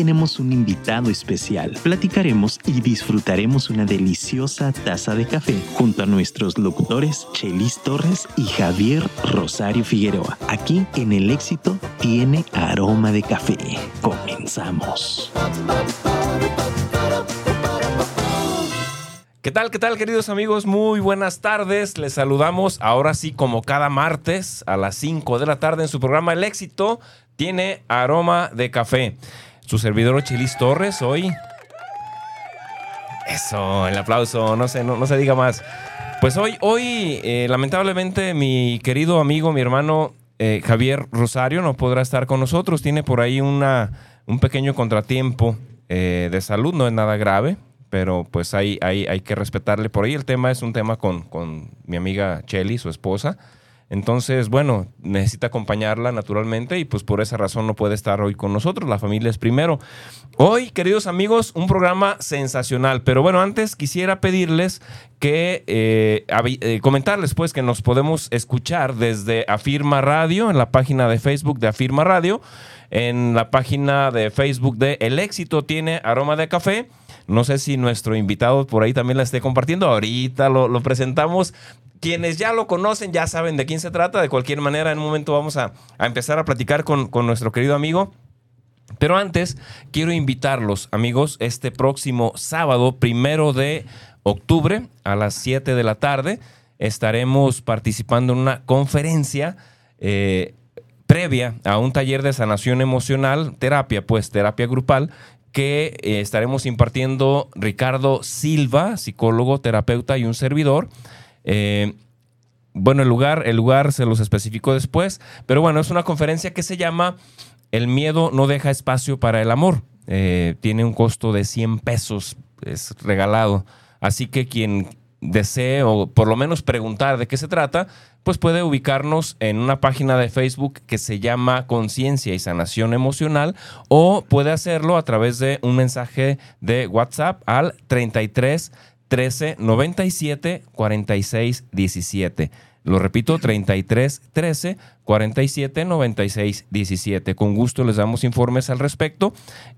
tenemos un invitado especial. Platicaremos y disfrutaremos una deliciosa taza de café junto a nuestros locutores Chelis Torres y Javier Rosario Figueroa. Aquí en El Éxito tiene aroma de café. Comenzamos. ¿Qué tal, qué tal, queridos amigos? Muy buenas tardes. Les saludamos ahora sí como cada martes a las 5 de la tarde en su programa El Éxito tiene aroma de café. Su servidor Chilis Torres hoy. Eso, el aplauso, no sé, no, se diga más. Pues hoy, hoy, eh, lamentablemente, mi querido amigo, mi hermano eh, Javier Rosario no podrá estar con nosotros. Tiene por ahí una, un pequeño contratiempo eh, de salud, no es nada grave pero pues hay, hay, hay que respetarle por ahí. El tema es un tema con, con mi amiga Chelly, su esposa. Entonces, bueno, necesita acompañarla naturalmente y pues por esa razón no puede estar hoy con nosotros. La familia es primero. Hoy, queridos amigos, un programa sensacional. Pero bueno, antes quisiera pedirles que eh, eh, comentarles pues que nos podemos escuchar desde Afirma Radio en la página de Facebook de Afirma Radio, en la página de Facebook de El Éxito tiene aroma de café no sé si nuestro invitado por ahí también la esté compartiendo. Ahorita lo, presentamos. Quienes ya lo conocen ya saben de quién se trata. De cualquier manera, en un momento vamos a, empezar a platicar con, nuestro querido amigo. Pero antes, quiero invitarlos, amigos, este próximo sábado, primero de octubre, a las 7 de la tarde, estaremos participando en una conferencia eh, previa a un taller de sanación emocional, terapia, pues terapia grupal, que eh, estaremos impartiendo Ricardo Silva, psicólogo, terapeuta y un servidor. Eh, bueno, el lugar, el lugar se los especificó después, pero bueno, es una conferencia que se llama El miedo no deja espacio para el amor. Eh, tiene un costo de 100 pesos, es regalado. Así que quien desee o por lo menos preguntar de qué se trata, pues puede ubicarnos en una página de Facebook que se llama Conciencia y Sanación Emocional o puede hacerlo a través de un mensaje de WhatsApp al 33 13 97 46 17. Lo repito, 33 13 47 96 17. Con gusto les damos informes al respecto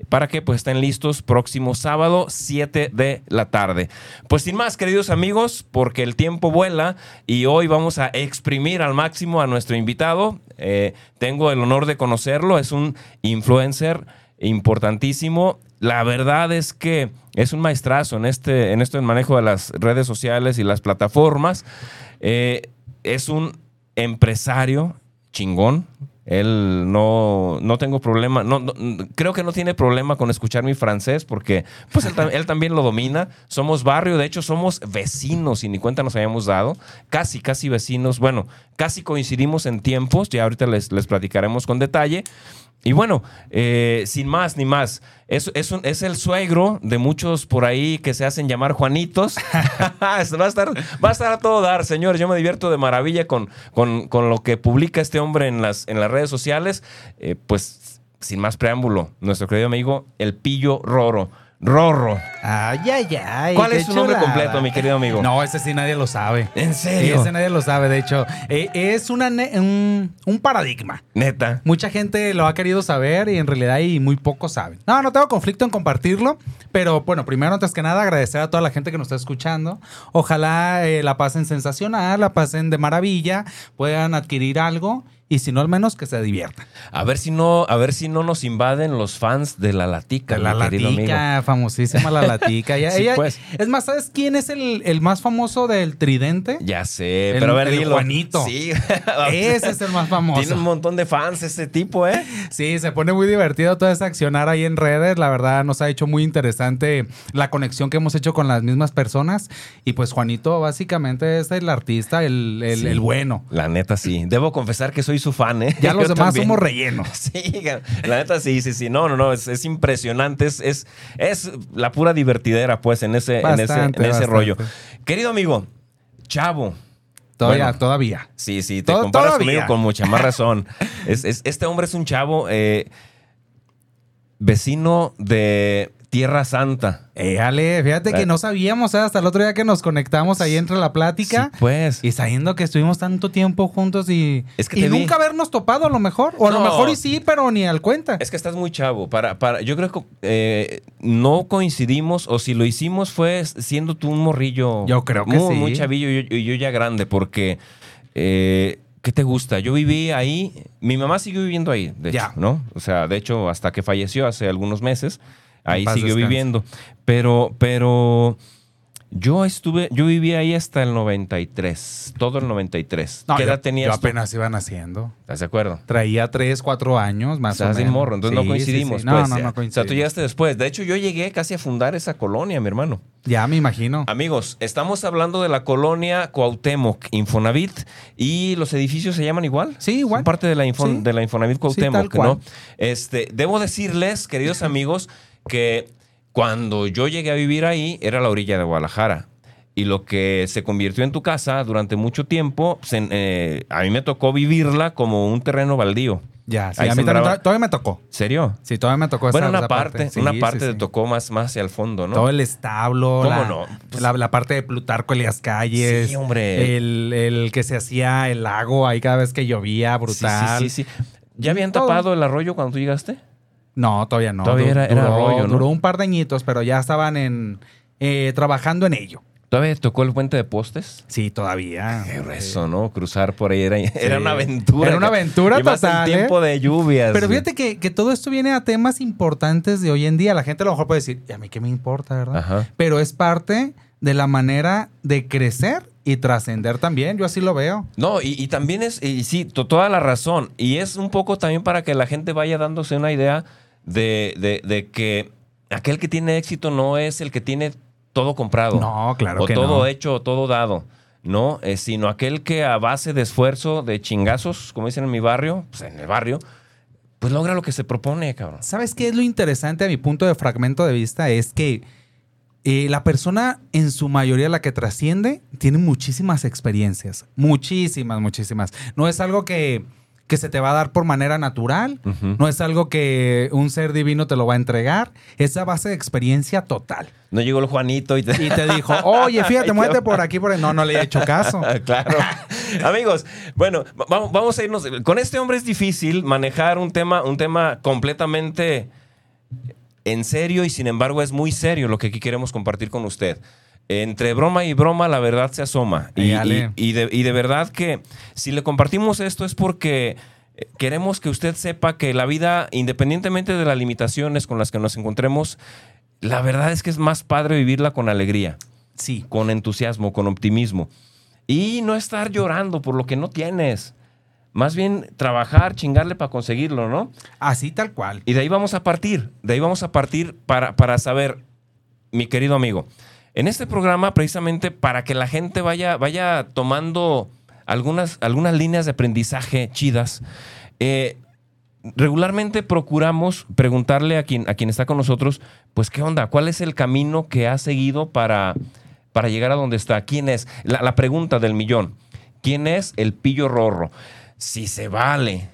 para que pues estén listos próximo sábado 7 de la tarde. Pues sin más, queridos amigos, porque el tiempo vuela y hoy vamos a exprimir al máximo a nuestro invitado. Eh, tengo el honor de conocerlo, es un influencer importantísimo. La verdad es que es un maestrazo en, este, en esto manejo de las redes sociales y las plataformas. Eh, es un empresario chingón. Él no, no tengo problema, no, creo que no tiene problema con escuchar mi francés porque pues él, también lo domina. Somos barrio, de hecho somos vecinos y ni cuenta nos habíamos dado. Casi, casi vecinos. Bueno, casi coincidimos en tiempos, ya ahorita les, les platicaremos con detalle. Y bueno, eh, sin más ni más, es, es, es, el suegro de muchos por ahí que se hacen llamar Juanitos. va, a estar, va a estar a todo dar, señores. Yo me divierto de maravilla con, con, con lo que publica este hombre en las, en las redes sociales. Eh, pues sin más preámbulo, nuestro querido amigo El Pillo Roro. Rorro. Ay, ay, ay. ¿Cuál es su nombre completo, mi querido amigo? No, ese sí nadie lo sabe. ¿En serio? ese nadie lo sabe, de hecho. Eh, es una un, paradigma. Neta. Mucha gente lo ha querido saber y en realidad hay muy pocos saben. No, no tengo conflicto en compartirlo, pero bueno, primero, antes que nada, agradecer a toda la gente que nos está escuchando. Ojalá eh, la pasen sensacional, la pasen de maravilla, puedan adquirir algo y si no al menos que se diviertan. A ver si no, a ver si no nos invaden los fans de la latica. la latica, famosísima la latica. pues. Es más, ¿sabes quién es el, más famoso del tridente? Ya sé, pero a ver, el Juanito. Sí. Ese es el más famoso. Tiene un montón de fans ese tipo, ¿eh? Sí, se pone muy divertido todo ese accionar ahí en redes. La verdad nos ha hecho muy interesante la conexión que hemos hecho con las mismas personas. Y pues Juanito básicamente es el artista, el, el bueno. La neta sí. Debo confesar que soy su fan, ¿eh? Ya los demás somos rellenos. Sí, la neta sí, sí, sí. No, no, no, es, impresionante. Es, es, la pura divertidera, pues, en ese, en ese, rollo. Querido amigo, Chavo. Todavía, todavía. Sí, sí, te comparas conmigo con mucha más razón. es, este hombre es un chavo eh, vecino de Tierra Santa. Éale, fíjate que no sabíamos ¿eh? hasta el otro día que nos conectamos ahí entre la plática. Sí, pues. Y sabiendo que estuvimos tanto tiempo juntos y, Es que y vi. nunca habernos topado a lo mejor. O a lo mejor y sí, pero ni al cuenta. Es que estás muy chavo. Para, para, yo creo que eh, no coincidimos, o si lo hicimos fue siendo tú un morrillo. Yo creo que muy, sí. Muy chavillo y yo, yo ya grande, porque. eh, ¿Qué te gusta? Yo viví ahí. Mi mamá siguió viviendo ahí, de Ya. hecho, ¿no? O sea, de hecho, hasta que falleció hace algunos meses, ahí siguió descanse. viviendo. Pero, pero. Yo estuve, yo viví ahí hasta el 93, todo el 93. No, ¿Qué yo- edad tenías Yo tú? apenas iban haciendo. ¿Estás de acuerdo? Traía tres, cuatro años más Estás o menos. morro, entonces Sí, no sí, sí. coincidimos. No, pues. no, O no sea, coincidimos. tú llegaste después. De hecho, yo llegué casi a fundar esa colonia, mi hermano. Ya me imagino. Amigos, estamos hablando de la colonia Cuauhtémoc, Infonavit, y los edificios se llaman igual. Sí, igual. Son parte de la, Infon- de la Infonavit Cuauhtémoc. ¿no? Este, debo decirles, queridos amigos, que cuando yo llegué a vivir ahí, era la orilla de Guadalajara. Y lo que se convirtió en tu casa durante mucho tiempo, se- eh, a mí me tocó vivirla como un terreno baldío. Ya, sí, Ahí a mí también to- todavía me tocó. ¿Serio? Sí, todavía me tocó Bueno, esa, una esa parte, Sí, una parte sí. te tocó más, más hacia el fondo, ¿no? Todo el establo, ¿Cómo la, no? Pues- la, la parte de Plutarco Elias Calles. Sí, hombre. El, el que se hacía el lago ahí cada vez que llovía, brutal. Sí, sí, sí. ¿Ya habían tapado el arroyo cuando tú llegaste? No, todavía no. Todavía era- era duró, rollo, ¿no? duró un par de añitos, pero ya estaban en eh, trabajando en ello. ¿Todavía tocó el puente de postes? Sí, todavía. Qué grueso, ¿no? Cruzar por ahí era, era una aventura. Era una aventura y más en tiempo ¿eh? de lluvias. Pero fíjate que, que todo esto viene a temas importantes de hoy en día. La gente a lo mejor puede decir, ¿y a mí qué me importa, verdad? Ajá. Pero es parte de la manera de crecer y trascender también. Yo así lo veo. No, y, y también es, y sí, to- toda la razón. Y es un poco también para que la gente vaya dándose una idea de, de- de que aquel que tiene éxito no es el que tiene todo comprado. No, claro o que todo no. hecho, o todo dado. No, Eh, sino aquel que a base de esfuerzo, de chingazos, como dicen en mi barrio, pues en el barrio, pues logra lo que se propone, cabrón. ¿Sabes qué es lo interesante a mi punto de fragmento de vista? Es que eh, la persona, en su mayoría, la que trasciende, tiene muchísimas experiencias. Muchísimas, muchísimas. No es algo que, que se te va a dar por manera natural. No es algo que un ser divino te lo va a entregar. Es a base de experiencia total. No llegó el Juanito y te... Y te dijo, oye, fíjate, muévete por aquí, por ahí. No, no le he hecho caso. claro. Amigos, bueno, va- vamos, vamos a irnos. Con este hombre es difícil manejar un tema, un tema completamente en serio y sin embargo es muy serio lo que aquí queremos compartir con usted. Entre broma y broma la verdad se asoma. Y, Ale. y- y de, y de verdad que si le compartimos esto es porque eh, queremos que usted sepa que la vida, independientemente de las limitaciones con las que nos encontremos, la verdad es que es más padre vivirla con alegría Sí. con entusiasmo, con optimismo. Y no estar llorando por lo que no tienes. Más bien trabajar, chingarle para conseguirlo, ¿no? Así tal cual. Y de ahí vamos a partir. De ahí vamos a partir para, para saber, mi querido amigo, en este programa precisamente para que la gente vaya, vaya tomando algunas, algunas líneas de aprendizaje chidas. eh, regularmente procuramos preguntarle a quien, a quien está con nosotros, pues, ¿qué onda? ¿Cuál es el camino que ha seguido para, para llegar a donde está? ¿Quién es? La, la pregunta del millón. ¿Quién es el pillo rorro? Si se vale.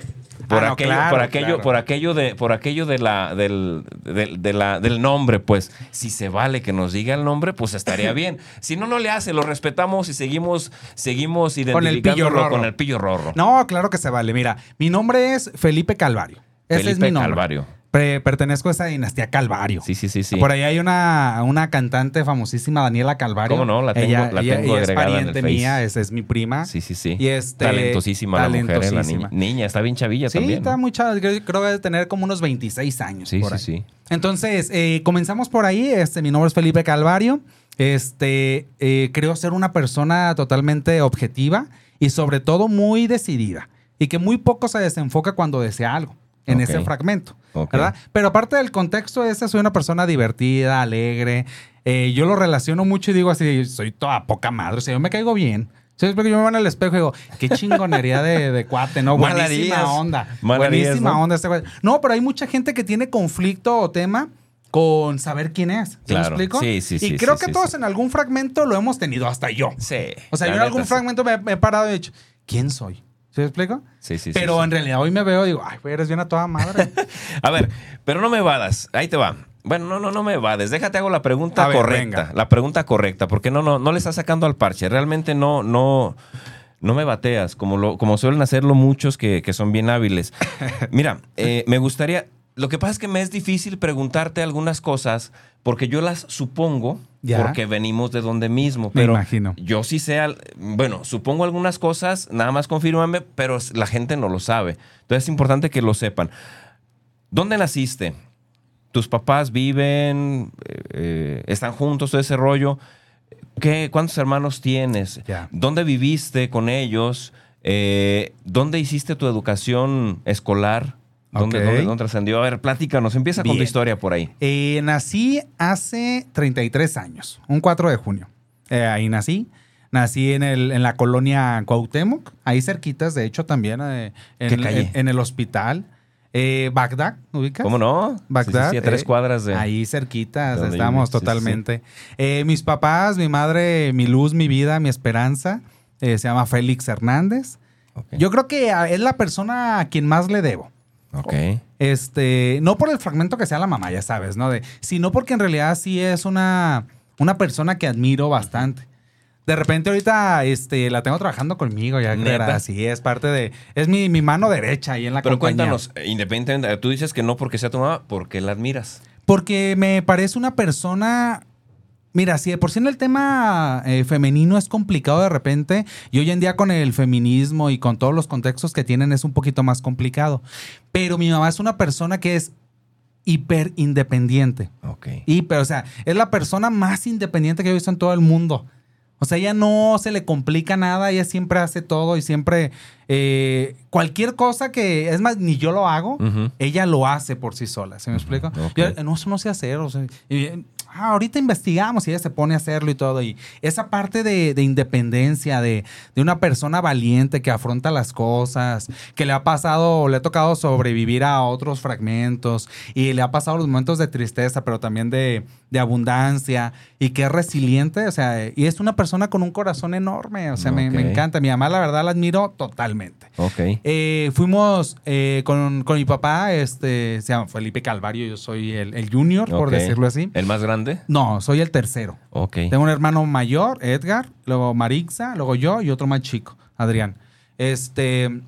Por, Ah, no, aquello, claro, por aquello, claro. por aquello de, por aquello de la, del, de la- del nombre, pues, si se vale que nos diga el nombre, pues estaría bien. Si no, no le hace, lo respetamos y seguimos, seguimos Con el identificándolo pillo rorro. con el pillo rorro. No, claro que se vale. Mira, mi nombre es Felipe Calvario. Ese es Felipe mi nombre. Calvario. Pre- pertenezco a esa dinastía Calvario. Sí, sí, sí, sí. Por ahí hay una, una cantante famosísima, Daniela Calvario. ¿Cómo no? La tengo- ella, la tengo ella es agregada en el pariente mía, esa es mi prima. Sí, sí, sí. Y este, talentosísima la mujer, ¿eh? la niña. talentosísima. Niña, está bien chavilla Sí, también. está ¿no? muy chava, Creo, creo que debe tener como unos 26 años. Sí, por sí, ahí. sí. Entonces, eh, comenzamos por ahí. Este, mi nombre es Felipe Calvario. Este, eh, creo ser una persona totalmente objetiva y sobre todo muy decidida. Y que muy poco se desenfoca cuando desea algo en ese fragmento. ¿verdad? Pero aparte del contexto ese, soy una persona divertida, alegre. Eh, yo lo relaciono mucho y digo así, soy toda poca madre. O sea, yo me caigo bien. Yo me veo en el espejo y digo, qué chingonería de, de cuate, ¿no? Buenísima onda. Mal harías, Buenísima ¿no? onda este. No, pero hay mucha gente que tiene conflicto o tema con saber quién es. ¿Sí Claro. me explico? Sí, sí, Y sí, creo sí, que todos en algún fragmento lo hemos tenido, hasta yo. Sí. O sea, yo en algún fragmento me, me he parado y he dicho, ¿quién soy? ¿Sí me explico? Sí, sí, sí, pero sí. en realidad hoy me veo y digo, ay, güey, eres bien a toda madre. A ver, pero no me vadas. Ahí te va. Bueno, no, no, no me vades. Déjate hago la pregunta A correcta. La pregunta correcta, porque no, no, no le estás sacando al parche. Realmente no, no, no me bateas, como, lo, como suelen hacerlo muchos que, que son bien hábiles. Mira, eh, me gustaría. Lo que pasa es que me es difícil preguntarte algunas cosas porque yo las supongo Ya. porque venimos de donde mismo. Me Pero imagino. yo sí sé, al- bueno, supongo algunas cosas, nada más confírmame, pero la gente no lo sabe. Entonces es importante que lo sepan. ¿Dónde naciste? ¿Tus papás viven? eh, eh, ¿Están juntos? Todo ese rollo. ¿Qué, ¿Cuántos hermanos tienes? Ya. ¿Dónde viviste con ellos? Eh, ¿Dónde hiciste tu educación escolar? ¿Dónde, dónde- dónde trascendió? A ver, platícanos. Empieza con tu historia por ahí. Eh, nací hace 33 años, un 4 de junio. Eh, ahí nací. Nací en, el, en la colonia Cuauhtémoc, ahí cerquitas, de hecho, también eh, en, el hospital. Eh, Bagdad, ¿ubicas? ¿Cómo no? Bagdad. Sí, sí, sí, a tres cuadras de... Ahí cerquitas, de estamos totalmente. Mis papás, mi madre, mi luz, mi vida, mi esperanza, se llama Félix Hernández. Yo creo que es la persona a quien más le debo. Ok. Este, no por el fragmento que sea la mamá, ya sabes, ¿no? De, sino porque en realidad sí es una, una persona que admiro bastante. De repente ahorita este, la tengo trabajando conmigo, ya ¿Neta? creerás. Sí, es parte de... Es mi, mi mano derecha ahí en la Pero compañía. cuéntanos, eh, independientemente, tú dices que no porque sea tu mamá, porque la admiras. Porque me parece una persona. Mira, si de por sí en el tema eh, femenino es complicado de repente, y hoy en día con el feminismo y con todos los contextos que tienen es un poquito más complicado. Pero mi mamá es una persona que es hiper independiente. Ok. Hiper, o sea, es la persona más independiente que he visto en todo el mundo. O sea, ella no se le complica nada, ella siempre hace todo y siempre eh, cualquier cosa que, es más, ni yo lo hago, ella lo hace por sí sola, ¿se me explica? Yo, no, eso no sé hacer, o sea, y, ah, ahorita investigamos y ella se pone a hacerlo y todo. Y esa parte de, de independencia, de, de una persona valiente que afronta las cosas, que le ha pasado, le ha tocado sobrevivir a otros fragmentos y le ha pasado los momentos de tristeza, pero también de, de abundancia y que es resiliente, o sea, y es una persona con un corazón enorme, o sea, me, encanta. Mi mamá, la verdad, la admiro totalmente. Ok. Eh, fuimos eh, con, con mi papá, este, se llama Felipe Calvario, yo soy el, el junior, por decirlo así. ¿El más grande? No, soy el tercero. Ok. Tengo un hermano mayor, Edgar, luego Marixa, luego yo y otro más chico, Adrián. Este,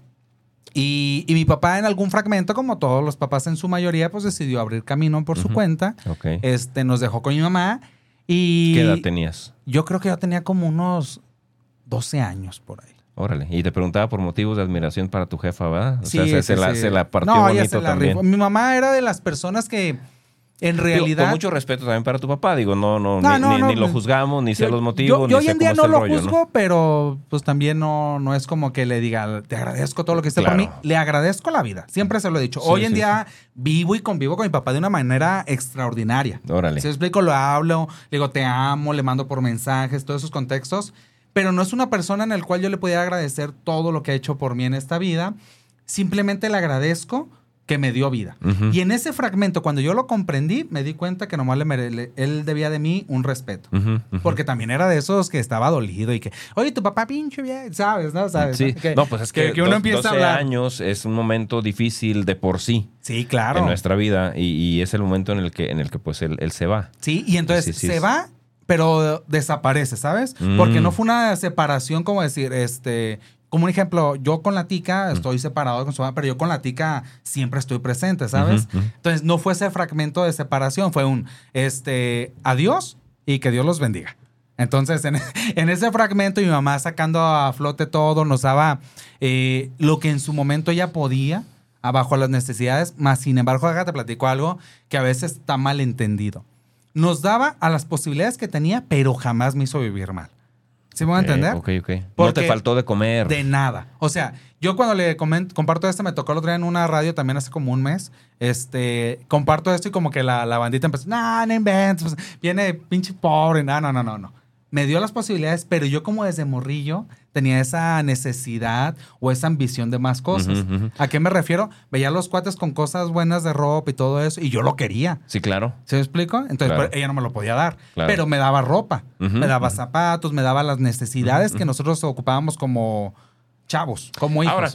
y, y mi papá en algún fragmento, como todos los papás en su mayoría, pues decidió abrir camino por su cuenta. Ok. Este, nos dejó con mi mamá y... ¿Qué edad tenías? Yo creo que yo tenía como unos 12 años por ahí. Órale. Y te preguntaba por motivos de admiración para tu jefa, ¿verdad? O Sí, sea, se, sí, se la, sí. se la partió No, bonito se la también. rifó. Mi mamá era de las personas que en realidad... con mucho respeto también para tu papá. Digo, no, no, No, ni, no, ni- no, ni lo pues, juzgamos, ni sé yo- los motivos, Yo, ni yo hoy sé en día no lo rollo, ¿no? juzgo, pero pues también no, no es como que le diga, te agradezco todo lo que hiciste por Claro. mí. Le agradezco la vida. Siempre se lo he dicho. Sí, hoy en sí, día vivo y convivo con mi papá de una manera extraordinaria. Órale. Si explico, lo hablo, le digo te amo, le mando por mensajes, todos esos contextos. Pero no es una persona en el cual yo le pudiera agradecer todo lo que ha hecho por mí en esta vida. Simplemente le agradezco que me dio vida. Y en ese fragmento, cuando yo lo comprendí, me di cuenta que nomás le le- él debía de mí un respeto. Porque también era de esos que estaba dolido y que, oye, tu papá pinche bien, ¿sabes? ¿No? ¿Sabes? Sí, Que- no, pues es que, que uno dos- empieza a 12 hablar. años es un momento difícil de por sí Sí, claro. en nuestra vida y, y es el momento en el que, en el que pues él, él se va. Sí, y entonces Sí, sí, se va, pero desaparece, ¿sabes? Mm. Porque no fue una separación como decir, este, como un ejemplo, yo con la tica estoy separado con su mamá, pero yo con la tica siempre estoy presente, ¿sabes? Entonces no fue ese fragmento de separación, fue un, este, adiós y que Dios los bendiga. Entonces, en, en ese fragmento, mi mamá sacando a flote todo, nos daba eh, lo que en su momento ella podía, abajo a las necesidades, más sin embargo, acá te platico algo que a veces está mal entendido. Nos daba a las posibilidades que tenía, pero jamás me hizo vivir mal. ¿Sí me voy a entender? Ok, ok. No te faltó de comer. De nada. O sea, yo cuando le comen- comparto esto, me tocó el otro día en una radio también hace como un mes. Este, comparto esto y como que la, la bandita empezó, no, no inventes, pues, viene pinche pobre, no, no, no, no, no. Me dio las posibilidades, pero yo como desde morrillo tenía esa necesidad o esa ambición de más cosas. ¿A qué me refiero? Veía a los cuates con cosas buenas de ropa y todo eso, y yo lo quería. Sí, claro. ¿Se me explico? Entonces Claro. ella no me lo podía dar. Claro. Pero me daba ropa, me daba zapatos, me daba las necesidades que nosotros ocupábamos como chavos, como hijos. Ahora,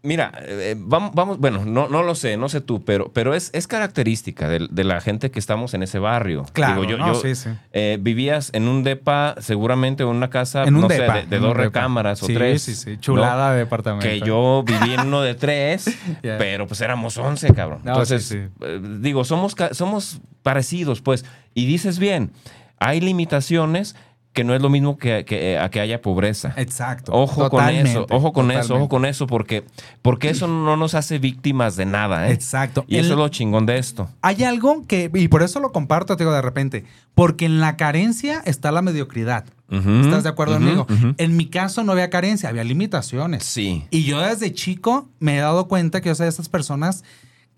Mira, eh, vamos, vamos, bueno, no, no lo sé, no sé tú, pero, pero es, es característica de, de la gente que estamos en ese barrio. Claro, Digo, yo, no, yo, sí, sí. eh, vivías en un depa, seguramente en una casa, En un no depa, sé, de, dos recámaras o Sí, tres. Sí, sí, ¿no? chulada de departamento. Que yo viví en uno de tres, pero pues éramos once, cabrón. No, Entonces, sí, sí. eh, digo, somos, somos parecidos, pues. Y dices bien, hay limitaciones que no es lo mismo que, que, a que haya pobreza. Exacto. Ojo con eso, ojo con eso, ojo con eso, porque, porque eso no nos hace víctimas de nada, ¿eh? Exacto. Y El- eso es lo chingón de esto. Hay algo que, y por eso lo comparto, te digo de repente, porque en la carencia está la mediocridad. ¿Estás de acuerdo conmigo? En mi caso no había carencia, había limitaciones. Sí. Y yo desde chico me he dado cuenta que yo soy de esas personas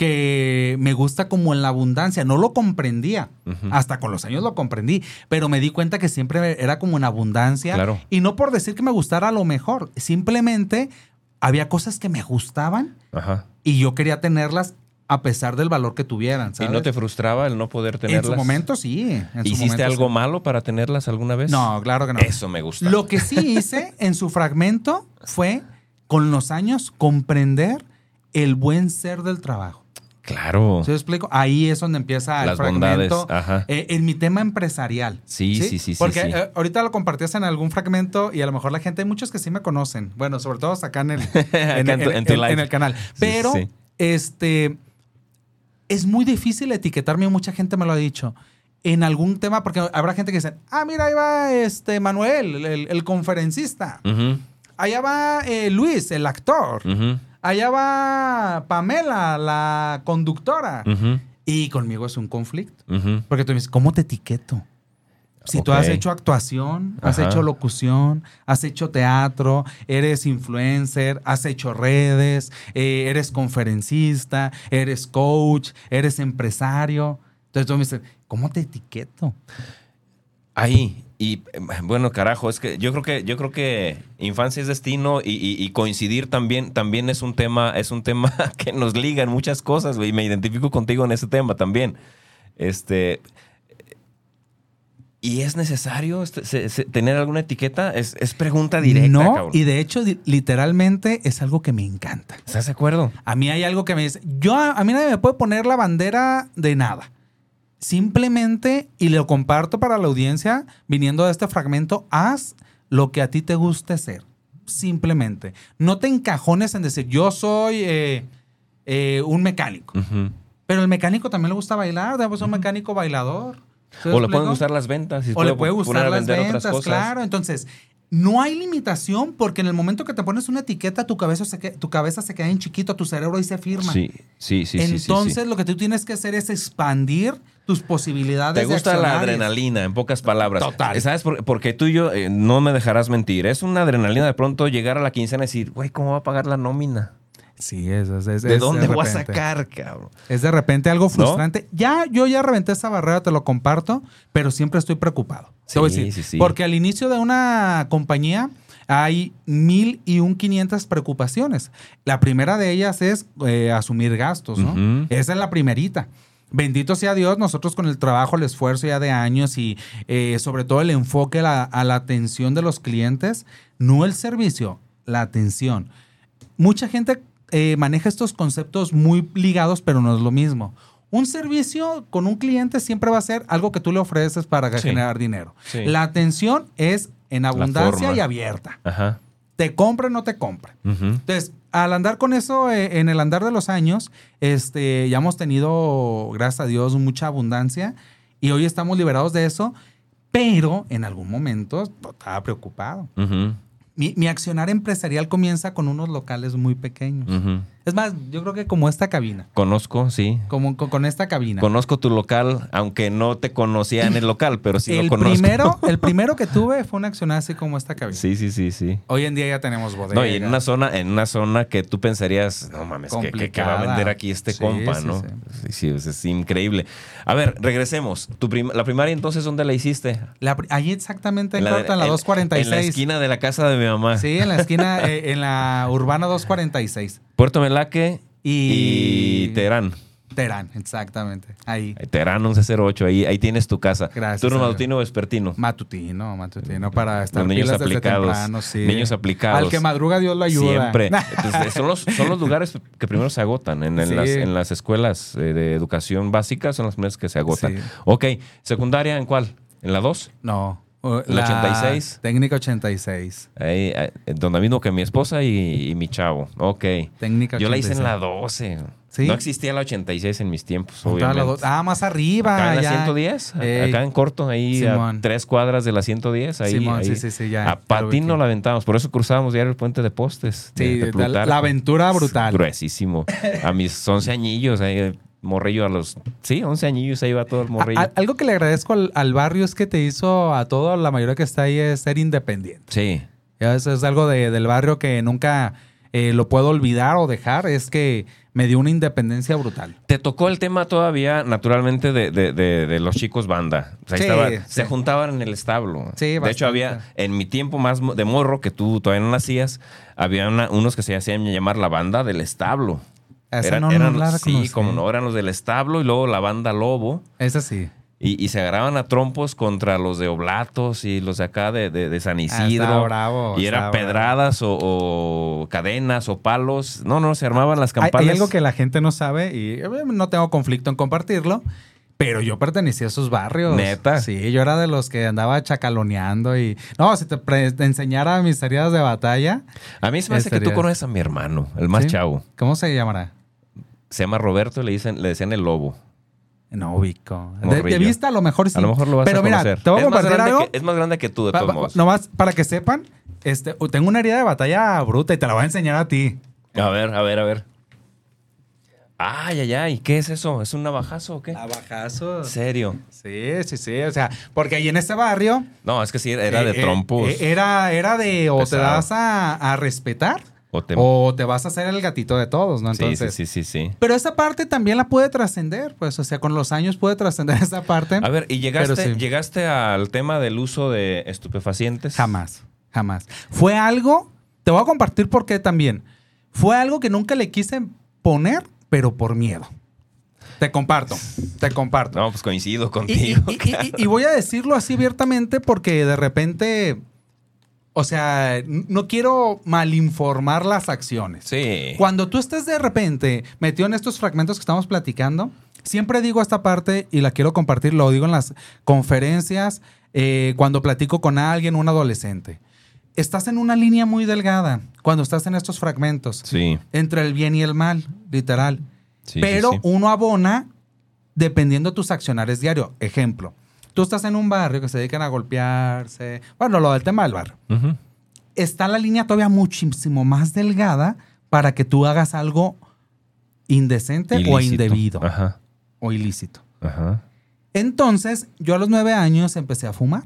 que me gusta como en la abundancia. No lo comprendía. Hasta con los años lo comprendí. Pero me di cuenta que siempre era como en abundancia. Claro. Y no por decir que me gustara lo mejor. Simplemente había cosas que me gustaban Ajá. y yo quería tenerlas a pesar del valor que tuvieran. ¿Y no te frustraba el no poder tenerlas? En su momento sí. en ¿Hiciste momento, algo sí. malo para tenerlas alguna vez? No, claro que no. Eso me gusta. Lo que sí hice en su fragmento fue, con los años, comprender el buen ser del trabajo. Claro. ¿Sí me explico? Ahí es donde empieza el Las fragmento. bondades, ajá. eh, en mi tema empresarial. Sí, sí, sí, sí, Porque sí. eh, ahorita lo compartías en algún fragmento y a lo mejor la gente, hay muchos que sí me conocen. Bueno, sobre todo acá en el, en, en el canal. Pero, sí. este, es muy difícil etiquetarme, mucha gente me lo ha dicho. En algún tema, porque habrá gente que dice, ah, mira, ahí va este Manuel, el, el conferencista. Allá va eh, Luis, el actor. Allá va Pamela, la conductora. Y conmigo es un conflicto. Porque tú me dices, ¿cómo te etiqueto? Si tú has hecho actuación, has Ajá. hecho locución, has hecho teatro, eres influencer, has hecho redes, eh, eres conferencista, eres coach, eres empresario. Entonces tú me dices, ¿cómo te etiqueto? Ahí. Y eh, bueno, carajo, es que yo creo que yo creo que infancia es destino y, y- y coincidir también también es un tema es un tema que nos liga en muchas cosas, güey, me identifico contigo en ese tema también. Este y es necesario este, se- se- tener alguna etiqueta es, es pregunta directa, no, cabrón. y de hecho, literalmente es algo que me encanta. ¿Estás de acuerdo? A mí hay algo que me dice, yo a, a mí nadie me puede poner la bandera de nada. Simplemente, y lo comparto para la audiencia, viniendo de este fragmento, haz lo que a ti te guste ser. Simplemente. No te encajones en decir, yo soy eh, eh, un mecánico. Pero el mecánico también le gusta bailar, debe ser un mecánico bailador. ¿Sí me O le pueden gustar las ventas. y O le puede gustar las ventas, claro. Entonces, no hay limitación porque en el momento que te pones una etiqueta, tu cabeza se, que- tu cabeza se queda en chiquito, tu cerebro ahí se firma. Sí, sí, sí, sí, sí, sí. Entonces, lo que tú tienes que hacer es expandir tus posibilidades. Te de gusta la adrenalina, en pocas palabras. Total. ¿Sabes? por- Porque tú y yo, eh, no me dejarás mentir, es una adrenalina de pronto llegar a la quincena y decir, güey, ¿cómo va a pagar la nómina? Sí, eso es. es- ¿De es dónde voy a sacar, cabrón? Es de repente algo frustrante. Ya, yo ya reventé esa barrera, te lo comparto, pero siempre estoy preocupado. Te voy a Sí, decir, sí, sí. Porque al inicio de una compañía hay mil y un quinientas preocupaciones. La primera de ellas es eh, asumir gastos, ¿no? Esa es la primerita. Bendito sea Dios, nosotros con el trabajo, el esfuerzo ya de años y eh, sobre todo el enfoque a la, a la atención de los clientes, no el servicio, la atención. Mucha gente eh, maneja estos conceptos muy ligados, pero no es lo mismo. Un servicio con un cliente siempre va a ser algo que tú le ofreces para Sí. generar dinero. Sí. La atención es en abundancia y abierta. Ajá. Te compra o no te compra. Entonces, al andar con eso, eh, en el andar de los años, este, ya hemos tenido, gracias a Dios, mucha abundancia y hoy estamos liberados de eso, pero en algún momento estaba preocupado. Mi, mi accionar empresarial comienza con unos locales muy pequeños. Es más, yo creo que como esta cabina, Conozco, sí. como con, con esta cabina. Conozco tu local, aunque no te conocía en el local, pero sí el, lo conozco. primero, el primero que tuve fue un accionar así como esta cabina. Sí, sí, sí, sí. Hoy en día ya tenemos bodega. No, y en una zona, en una zona que tú pensarías, no mames, que, que- que va a vender aquí este Sí, compa, sí, ¿no? sí. Sí, es, es increíble. A ver, regresemos. Tu prim- la primaria entonces, ¿dónde la hiciste? La ahí exactamente en, corto, en la En la 246. esquina de la casa de mi mamá. Sí, en la esquina, eh, en la Urbana 246. Puerto Melaque Y, y, Teherán. Terán, exactamente. Ahí. Terán 1108, ahí, ahí tienes tu casa. Gracias, ¿Turno matutino o vespertino? Matutino, matutino, para estar Los niños pilas desde aplicados. temprano, sí. Niños aplicados. Al que madruga Dios lo ayuda. Siempre. Entonces, son, los, son los lugares que primero se agotan. En, en Sí. las, en las escuelas eh, de educación básica son las primeras que se agotan. Sí. Ok, ¿secundaria en cuál? ¿En la 2? No. ¿La 86? Técnica 86. Ahí, eh, donde mismo que mi esposa y, y mi chavo. Ok. Técnica Yo la hice en 86. la 12. ¿Sí? No existía la 86 en mis tiempos, obviamente. Ah, más arriba. Acá en la ya. 110, a- Ey. acá en corto, ahí a tres cuadras de la 110. Ahí, Simón, ahí. sí, sí, sí, ya, A patín no la aventábamos, por eso cruzábamos diario el puente de postes. Sí, de la- aventura brutal. Gruesísimo. A mis 11 añillos, ahí, morrillo a los... Sí, 11 añillos, ahí va todo el morrillo. A- algo que le agradezco al, al barrio es que te hizo a todo, la mayoría que está ahí, es ser independiente. sí. Eso es algo de- del barrio que nunca eh, lo puedo olvidar o dejar. Es que me dio una independencia brutal. Te tocó el tema todavía, naturalmente, de, de- de- de los chicos banda. O sea, ahí Sí, estaba- sí. Se juntaban en el establo. Sí, de hecho, había, en mi tiempo más de morro, que tú todavía no nacías, había una- unos que se hacían llamar la banda del establo. Esa Eran, no- eran- no la sí, como no, eran los del establo y luego la banda Lobo. Esa sí. Y, y se agarraban a trompos contra los de Oblatos y los de acá de, de- de San Ah, Isidro. bravo, y estaba era bravo. pedradas o, o cadenas o palos. No, no, se armaban las campanas. hay algo que la gente no sabe y eh, no tengo conflicto en compartirlo, pero yo pertenecía a esos barrios. ¿Neta? Sí, yo era de los que andaba chacaloneando y... No, si te, te enseñara mis heridas de batalla, A mí se me hace que tú conoces a mi hermano, el más ¿sí? chavo. ¿Cómo se llamará? Se llama Roberto y le, dicen, le decían el lobo. No ubico. De, vista a lo mejor sí. A lo mejor lo vas Pero a mira, conocer. te voy a compartir algo. que, es más grande que tú, de Pa- todos pa- modos. nomás para que sepan, este, tengo una herida de batalla bruta y te la voy a enseñar a ti. A ver, a ver, a ver. Ay, ay, ay. ¿Qué es eso? ¿Es un navajazo o qué? Navajazos. ¿Serio? Sí, sí, sí. O sea, porque ahí en este barrio. No, es que sí, era de eh, eh, trompos. eh, era, era de o te das a, a respetar o te- o te vas a hacer el gatito de todos, ¿no? sí, Entonces. sí, sí, sí, sí. Pero esa parte también la puede trascender, pues, o sea, con los años puede trascender esa parte. A ver, ¿y llegaste, sí. llegaste al tema del uso de estupefacientes? Jamás, jamás. Fue algo, te voy a compartir por qué también. Fue algo que nunca le quise poner, pero por miedo. Te comparto, te comparto. No, pues coincido Y, y- contigo. y- y voy a decirlo así abiertamente porque de repente, o sea, no quiero malinformar las acciones. Sí. Cuando tú estés de repente metido en estos fragmentos que estamos platicando, siempre digo esta parte y la quiero compartir, lo digo en las conferencias, eh, cuando platico con alguien, un adolescente. Estás en una línea muy delgada cuando estás en estos fragmentos, Sí. entre el bien y el mal, literal. sí, Pero sí. uno abona dependiendo de tus accionares diarios. Ejemplo, tú estás en un barrio que se dedican a golpearse, bueno, lo del tema del barrio está la línea todavía muchísimo más delgada para que tú hagas algo indecente o indebido Ajá, o ilícito. ajá. Entonces, yo a los nueve años empecé a fumar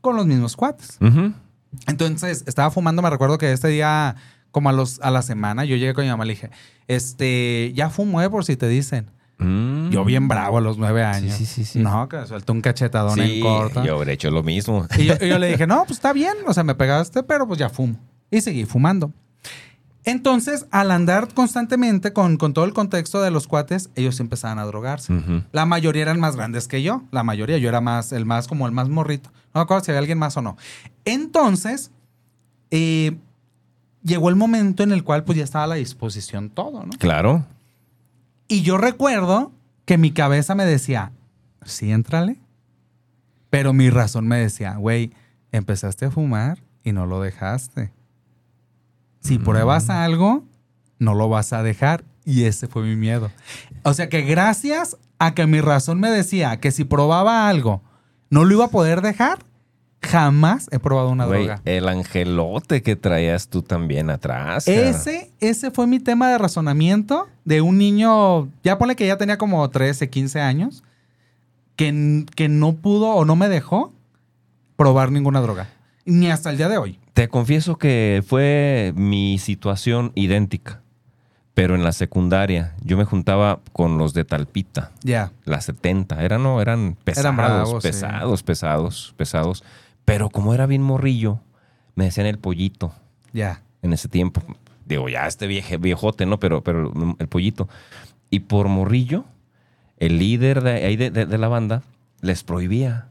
con los mismos cuates. Entonces, estaba fumando, me recuerdo que este día, como a, los, a la semana, yo llegué con mi mamá y le dije, este, ya fumo, eh, por si te dicen. Mm. Yo bien bravo a los nueve años. sí, sí, sí. No, que suelto un cachetadón en corto. yo hubiera hecho lo mismo. Y yo, y yo le dije, no, pues está bien, o sea, me pegaste, pero pues ya fumo. Y seguí fumando. Entonces, al andar constantemente con, con todo el contexto de los cuates, ellos empezaban a drogarse. La mayoría eran más grandes que yo. La mayoría, yo era más, el más, como el más morrito. No me acuerdo si había alguien más o no. Entonces, eh, llegó el momento en el cual pues ya estaba a la disposición todo, ¿no? Claro. Y yo recuerdo que mi cabeza me decía, sí, entrale. Pero mi razón me decía, güey, empezaste a fumar y no lo dejaste. Si pruebas algo, no lo vas a dejar. Y ese fue mi miedo. O sea que gracias a que mi razón me decía que si probaba algo, no lo iba a poder dejar, jamás he probado una droga. el angelote que traías tú también atrás. Ese, ese fue mi tema de razonamiento de un niño, ya pone que ya tenía como 13, 15 años, que, que no pudo o no me dejó probar ninguna droga. Ni hasta el día de hoy. Te confieso que fue mi situación idéntica. Pero en la secundaria, yo me juntaba con los de Talpita, Ya. las 70. Eran, no, eran pesados, bravos, sí. pesados, pesados, pesados. Pero como era bien morrillo, me decían el pollito Ya. en ese tiempo. Digo, ya este vieje, viejote, ¿no? Pero, pero el pollito. Y por morrillo, el líder de, ahí de, de- de la banda les prohibía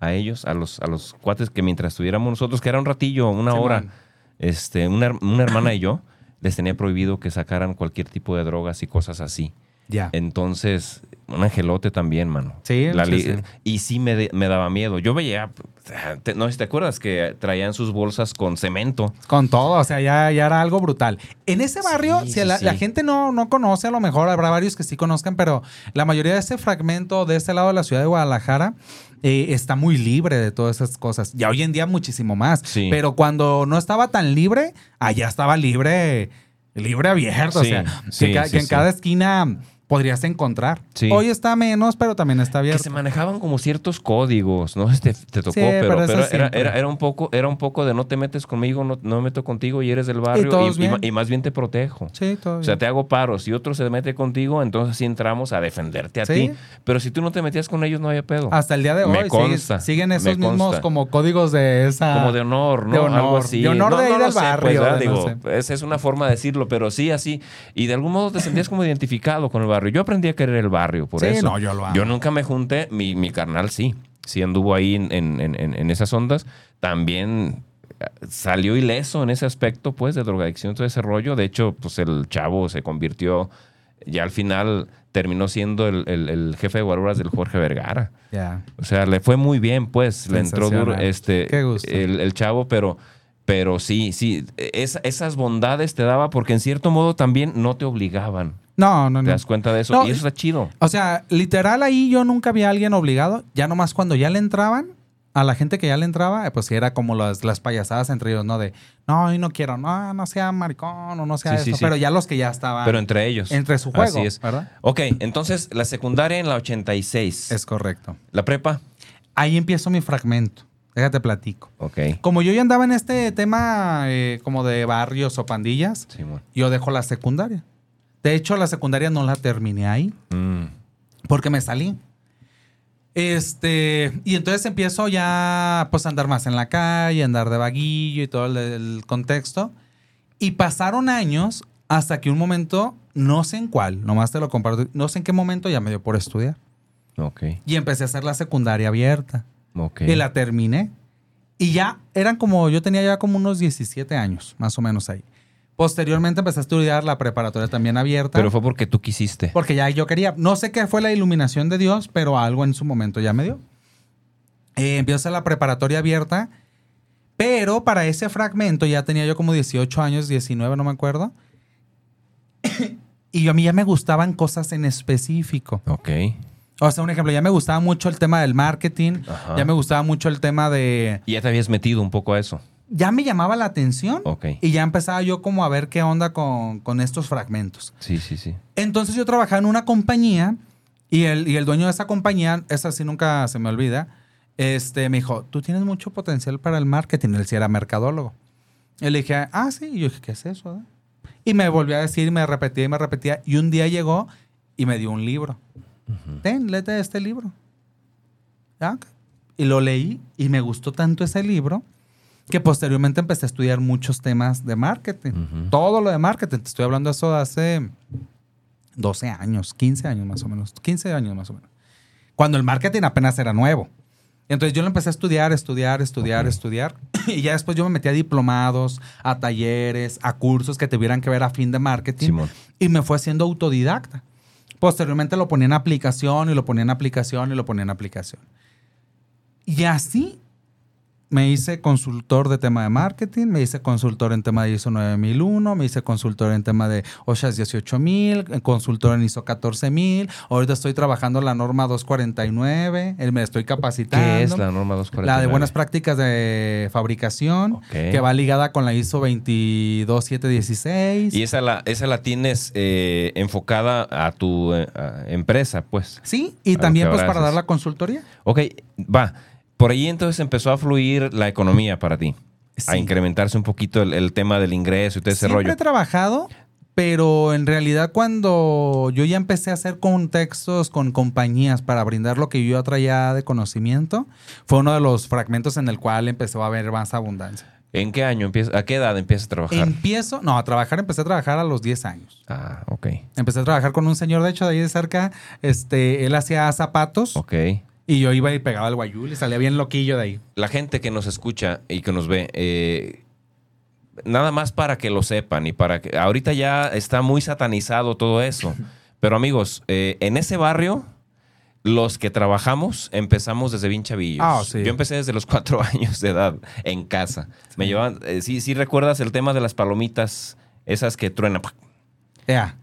a ellos, a los, a los cuates que mientras estuviéramos nosotros, que era un ratillo, una hora, este, una, una hermana y yo, les tenía prohibido que sacaran cualquier tipo de drogas y cosas así. Ya. Entonces, un angelote también, mano. Sí, La sí. Y sí me, de- me daba miedo. Yo veía, te- no sé si te acuerdas que traían sus bolsas con cemento. Con todo, o sea, ya, ya era algo brutal. En ese barrio, Sí, si la, gente no, no conoce, a lo mejor habrá varios que sí conozcan, pero la mayoría de ese fragmento de este lado de la ciudad de Guadalajara eh, está muy libre de todas esas cosas. Ya hoy en día muchísimo más. Pero cuando no estaba tan libre, allá estaba libre, libre abierto. o sea, sí, que, ca- sí, que en cada esquina podrías encontrar. Sí. Hoy está menos, pero también está Que abierto. se manejaban como ciertos códigos. No te, te tocó, Sí, pero, pero eso pero era, era, era un poco, era un poco de no te metes conmigo, no, no me meto contigo y eres del barrio. y, bien. más bien te protejo. Sí, todo O sea, bien. te hago paros. Si otro se mete contigo, entonces sí entramos a defenderte a Sí. ti. Pero si tú no te metías con ellos, no había pedo. Hasta el día de hoy Me consta, siguen esos mismos consta. como códigos de esa... Como de honor, ¿no? de honor, Algo así. de honor no, de no ir sé, pues, barrio, sé. esa es una forma de decirlo, pero sí, así. Y de algún modo te sentías como identificado con el barrio. Yo aprendí a querer el barrio, por Sí, eso. no, yo lo amo. Yo nunca me junté, mi, mi carnal sí. Sí anduvo ahí en, en- en- en- en esas ondas. También eh, salió ileso en ese aspecto, pues, de drogadicción, todo ese rollo. De hecho, pues el chavo se convirtió, ya al final terminó siendo el, el- el jefe de guaruras del Jorge Vergara. Ya. O sea, le fue muy bien, pues. Le entró duro este, Qué gusto. El, el chavo, pero, pero sí, sí. es- esas bondades te daba porque en cierto modo también no te obligaban. No, no, ¿Te no. das cuenta de eso? No, y eso está chido. O sea, literal ahí yo nunca vi a alguien obligado. Ya nomás cuando ya le entraban, a la gente que ya le entraba, eh, pues era como las, las payasadas entre ellos, ¿no? De, no, hoy no quiero, no, no sea maricón o no sea Sí, sí. Pero ya los que ya estaban Pero entre ellos. entre su juego, Así es. ¿verdad? Ok, entonces la secundaria en la 86. Es correcto. La prepa. Ahí empiezo mi fragmento. Déjate platico. Ok. Como yo ya andaba en este tema eh, como de barrios o pandillas, bueno. yo dejo la secundaria. De hecho, la secundaria no la terminé ahí. Mm, porque me salí. Este, y entonces empiezo ya pues a andar más en la calle, andar de vaguillo y todo el, el contexto. Y pasaron años hasta que un momento, no sé en cuál, nomás te lo comparto, no sé en qué momento ya me dio por estudiar. ok. Y empecé a hacer la secundaria abierta. Ok. Y la terminé. Y ya eran como, yo tenía ya como unos 17 años, más o menos ahí. Posteriormente empecé a estudiar la preparatoria también abierta. Pero fue porque tú quisiste. Porque ya yo quería, no sé qué fue la iluminación de Dios, pero algo en su momento ya me dio. Eh, empiezo la preparatoria abierta, pero para ese fragmento ya tenía yo como 18 años, 19, no me acuerdo. y a mí ya me gustaban cosas en específico. Ok. O sea, un ejemplo, ya me gustaba mucho el tema del marketing, Ajá. ya me gustaba mucho el tema de... Y ya te habías metido un poco a eso. Ya me llamaba la atención y ya empezaba yo como a ver qué onda con, con estos fragmentos. Sí, sí, sí. Entonces yo trabajaba en una compañía y el, y el dueño de esa compañía, esa sí nunca se me olvida, este, me dijo, tú tienes mucho potencial para el marketing. Él sí era mercadólogo. Y le dije, ah, sí. Y yo dije, ¿qué es eso? eh?". Y me volvió a decir, y me repetía y me repetía. Y un día llegó y me dio un libro. Ten, léete este libro. Ya, ok. Y lo leí y me gustó tanto ese libro que posteriormente empecé a estudiar muchos temas de marketing. Todo lo de marketing. Te estoy hablando de eso de hace 12 años, 15 años más o menos. 15 años más o menos. Cuando el marketing apenas era nuevo. Entonces yo lo empecé a estudiar, estudiar, estudiar, estudiar. Y ya después yo me metí a diplomados, a talleres, a cursos que tuvieran que ver a fin de marketing. Simón. Y me fue haciendo autodidacta. Posteriormente lo ponía en aplicación y lo ponía en aplicación y lo ponía en aplicación. Y así me hice consultor de tema de marketing, me hice consultor en tema de ISO 9001, me hice consultor en tema de OSHA 18000, consultor en ISO 14000. Ahorita estoy trabajando la norma 249, eh, me estoy capacitando. ¿Qué es la norma 249? La de buenas prácticas de fabricación, que va ligada con la ISO 22716. Y esa la, esa la tienes eh, enfocada a tu eh, a- empresa, pues. Sí, y A también pues para dar la consultoría. Ok, va. Por ahí entonces empezó a fluir la economía para ti. A incrementarse un poquito el, el tema del ingreso y todo ese Siempre rollo. he trabajado, pero en realidad cuando yo ya empecé a hacer contextos con compañías para brindar lo que yo ya traía de conocimiento, fue uno de los fragmentos en el cual empezó a haber más abundancia. ¿En qué año empieza, a qué edad empiezas a trabajar? Empiezo, no, a trabajar, empecé a trabajar a los 10 años. Ah, ok. Empecé a trabajar con un señor, de hecho, de ahí de cerca. Este, él hacía zapatos Ok. Y yo iba y pegaba el guayul y salía bien loquillo de ahí. La gente que nos escucha y que nos ve, eh, nada más para que lo sepan y para que... Ahorita ya está muy satanizado todo eso. Pero amigos, eh, en ese barrio, los que trabajamos empezamos desde bien chavillos. Ah, sí. Yo empecé desde los cuatro años de edad en casa. Me llevaban... eh, sí, sí recuerdas el tema de las palomitas, esas que truenan.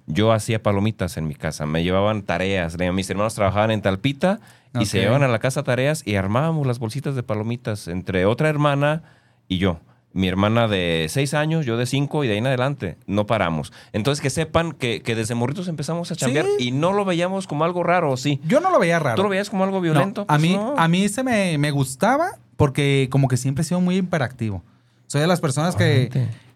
Yo hacía palomitas en mi casa, me llevaban tareas. Mis hermanos trabajaban en Talpita y se llevaban a la casa tareas y armábamos las bolsitas de palomitas entre otra hermana y yo. Mi hermana de seis años, yo de cinco y de ahí en adelante. No paramos. Entonces que sepan que, que desde morritos empezamos a chambear Sí. y no lo veíamos como algo raro, ¿o sí. Yo no lo veía raro. ¿Tú lo veías como algo violento? No, a, Pues mí, no. a mí se me, me gustaba porque como que siempre he sido muy imperactivo. Soy de las personas que.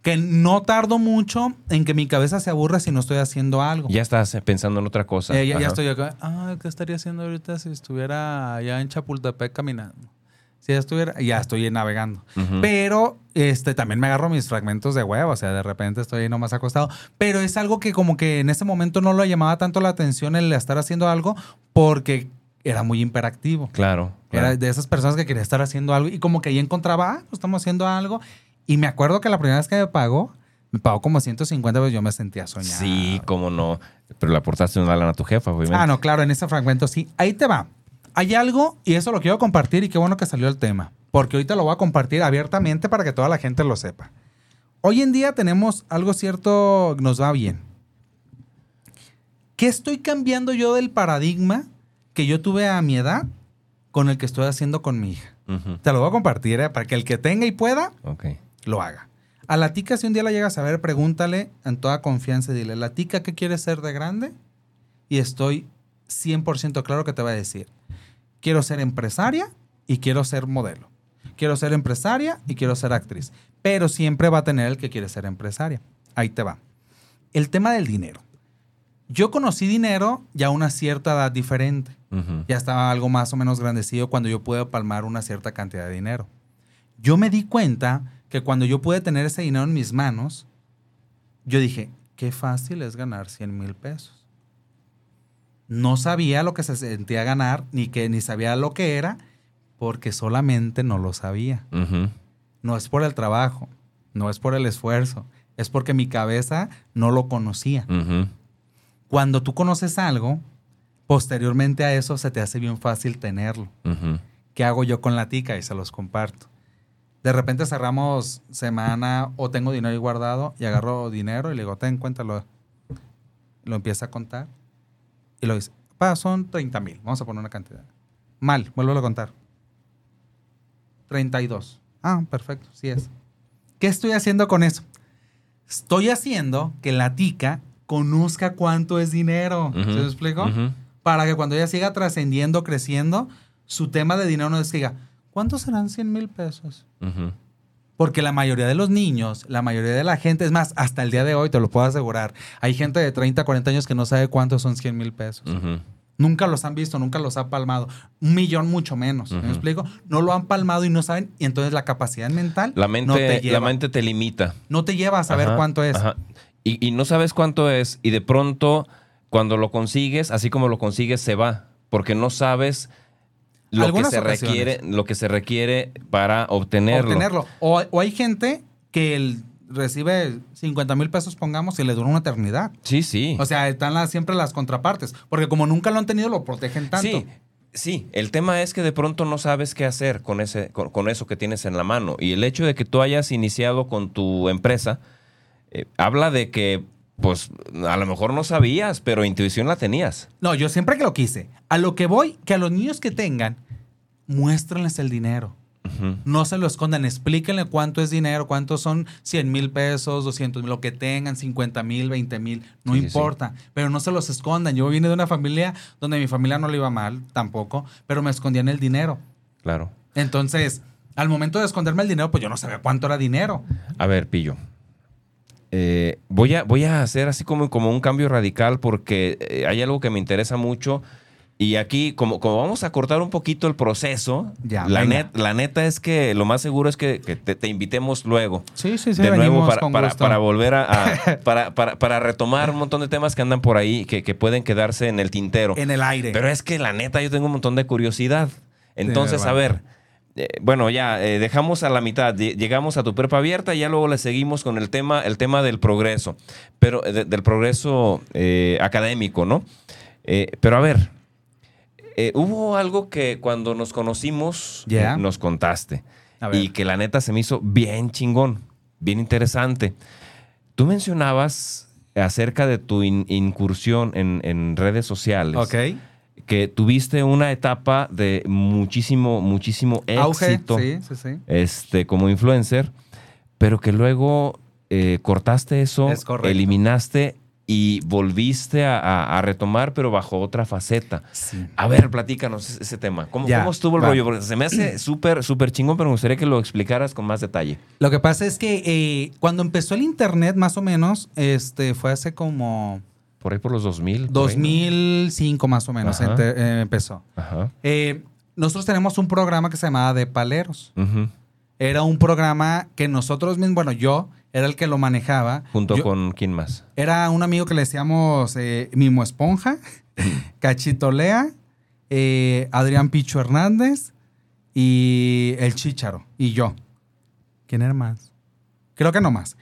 Que no tardo mucho en que mi cabeza se aburra si no estoy haciendo algo. Ya estás pensando en otra cosa. Eh, ya, estoy acá. Ah, ¿qué estaría haciendo ahorita si estuviera allá en Chapultepec caminando? Si ya estuviera, ya estoy navegando. Pero este también me agarro mis fragmentos de huevo, o sea, de repente estoy ahí nomás acostado. Pero es algo que como que en ese momento no lo llamaba tanto la atención el estar haciendo algo porque era muy imperactivo. Claro. claro. Era de esas personas que quería estar haciendo algo y como que ahí encontraba, ah, pues estamos haciendo algo. Y me acuerdo que la primera vez que me pagó, me pagó como 150, pues yo me sentía soñado. Sí, cómo no. Pero le aportaste una lana a tu jefa, obviamente. Ah, no, claro, en ese fragmento sí. Ahí te va. Hay algo, y eso lo quiero compartir, y qué bueno que salió el tema, porque ahorita lo voy a compartir abiertamente para que toda la gente lo sepa. Hoy en día tenemos algo cierto, nos va bien. ¿Qué estoy cambiando yo del paradigma que yo tuve a mi edad con el que estoy haciendo con mi hija? Te lo voy a compartir, ¿eh? para que el que tenga y pueda, Ok. Lo haga. A la tica, si un día la llegas a ver, pregúntale en toda confianza y dile, ¿la tica qué quieres ser de grande? Y estoy 100% claro que te va a decir, quiero ser empresaria y quiero ser modelo. Quiero ser empresaria y quiero ser actriz. Pero siempre va a tener el que quiere ser empresaria. Ahí te va. El tema del dinero. Yo conocí dinero ya a una cierta edad diferente ya estaba algo más o menos grandecido cuando yo pude palmar una cierta cantidad de dinero. Yo me di cuenta que cuando yo pude tener ese dinero en mis manos, yo dije, qué fácil es ganar 100 mil pesos. No sabía lo que se sentía ganar, ni que ni sabía lo que era, porque solamente no lo sabía. No es por el trabajo, no es por el esfuerzo, es porque mi cabeza no lo conocía. Cuando tú conoces algo, posteriormente a eso se te hace bien fácil tenerlo. ¿Qué hago yo con la tica? Y se los comparto. De repente cerramos semana o tengo dinero ahí guardado y agarro dinero y le digo, ten, cuéntalo. Lo empieza a contar y lo dice, pa, son 30 mil. Vamos a poner una cantidad. Mal, vuelvo a contar. 32. Ah, perfecto, sí es. ¿Qué estoy haciendo con eso? Estoy haciendo que la tica conozca cuánto es dinero. ¿Se Ujú. me explico? Para que cuando ella siga trascendiendo, creciendo, su tema de dinero no es que diga, ¿cuántos serán 100 mil pesos? Porque la mayoría de los niños, la mayoría de la gente, es más, hasta el día de hoy, te lo puedo asegurar, hay gente de 30, 40 años que no sabe cuántos son 100 mil pesos. Nunca los han visto, nunca los ha palmado. Un millón mucho menos. ¿Me explico? No lo han palmado y no saben. Y entonces la capacidad mental La mente, no, te lleva, la mente te limita. no te lleva a saber Ajá, cuánto es. ajá. Y, y no sabes cuánto es, y de pronto, cuando lo consigues, así como lo consigues, se va. Porque no sabes lo que se ocasiones. requiere, lo que se requiere para obtenerlo. obtenerlo. O, o hay gente que el- recibe 50 mil pesos, pongamos, y le dura una eternidad. Sí, sí. O sea, están las- siempre las contrapartes. Porque como nunca lo han tenido, lo protegen tanto. Sí, sí. El tema es que de pronto no sabes qué hacer con, ese, con, con eso que tienes en la mano. Y el hecho de que tú hayas iniciado con tu empresa eh, habla de que, pues, a lo mejor no sabías, pero intuición la tenías. No, yo siempre que lo quise. A lo que voy, que a los niños que tengan, muéstrenles el dinero. No se lo escondan, explíquenle cuánto es dinero, cuántos son 100 mil pesos, 200 mil, lo que tengan, 50 mil, 20 mil, no Sí, sí, importa, pero no se los escondan. Yo vine de una familia donde mi familia no le iba mal tampoco, pero me escondían el dinero. Claro. Entonces, al momento de esconderme el dinero, pues yo no sabía cuánto era dinero. A ver, Pillo. Eh, voy, a, voy a hacer así como, como un cambio radical porque eh, hay algo que me interesa mucho Y aquí, como, como vamos a cortar un poquito el proceso, Ya, la, net- la neta es que lo más seguro es que, que te, te invitemos luego. Sí, sí, sí, de nuevo para, para- volver a, a- para, para- para retomar un montón de temas que andan por ahí que, que pueden quedarse en el tintero. En el aire. Pero es que la neta yo tengo un montón de curiosidad. Entonces, Sí, a ver, eh, bueno, ya eh, dejamos a la mitad, lle- llegamos a tu prepa abierta y ya luego le seguimos con el tema, el tema del progreso, pero eh, de- del progreso eh, académico, ¿no? Pero a ver, hubo algo que cuando nos conocimos Ya. eh, nos contaste y que la neta se me hizo bien chingón, bien interesante. Tú mencionabas acerca de tu in- incursión en, en redes sociales Ok. Tuviste una etapa de muchísimo, muchísimo Auge. éxito Sí, sí, sí. este, como influencer, pero que luego eh, cortaste eso, Es eliminaste y volviste a, a- a retomar, pero bajo otra faceta. Sí. A ver, platícanos ese, ese tema. ¿Cómo, Ya, cómo estuvo el va. rollo? Porque se me hace súper, súper chingón, pero me gustaría que lo explicaras con más detalle. Lo que pasa es que eh, cuando empezó el internet, más o menos, este, fue hace como Por ahí por los 2000. por ahí, ¿no? 2005 más o menos Ajá. ente- eh, empezó. Ajá. Eh, nosotros tenemos un programa que se llamaba De Paleros. Era un programa que nosotros mismos, bueno, yo era el que lo manejaba. Junto Yo- con quién más. Era un amigo que le decíamos eh, Mimo Esponja, Cachito Lea, eh, Adrián Picho Hernández y el Chícharo y yo. ¿Quién era más? Creo que no más.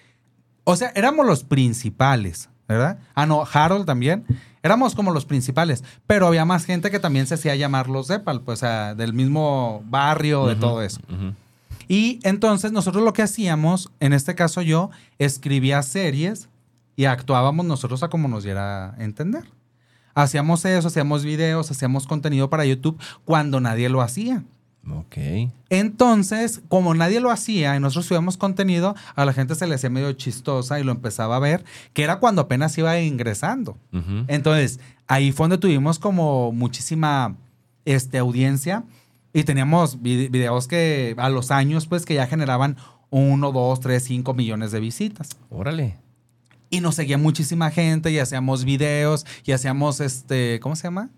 O sea, éramos los principales, ¿verdad? Ah, no, Harold también. Éramos como los principales, pero había más gente que también se hacía llamar los Zepal, pues, del mismo barrio, de todo eso. Y entonces nosotros lo que hacíamos, en este caso yo, escribía series y actuábamos nosotros a como nos diera a entender. Hacíamos eso, hacíamos videos, hacíamos contenido para YouTube cuando nadie lo hacía. Ok. Entonces, como nadie lo hacía y nosotros subíamos contenido, a la gente se le hacía medio chistosa y lo empezaba a ver, que era cuando apenas iba ingresando. Entonces, ahí fue donde tuvimos como muchísima este, audiencia y teníamos vide- videos que a los años, pues, que ya generaban uno, dos, tres, cinco millones de visitas. Órale. Y nos seguía muchísima gente y hacíamos videos y hacíamos, este, ¿cómo se llama?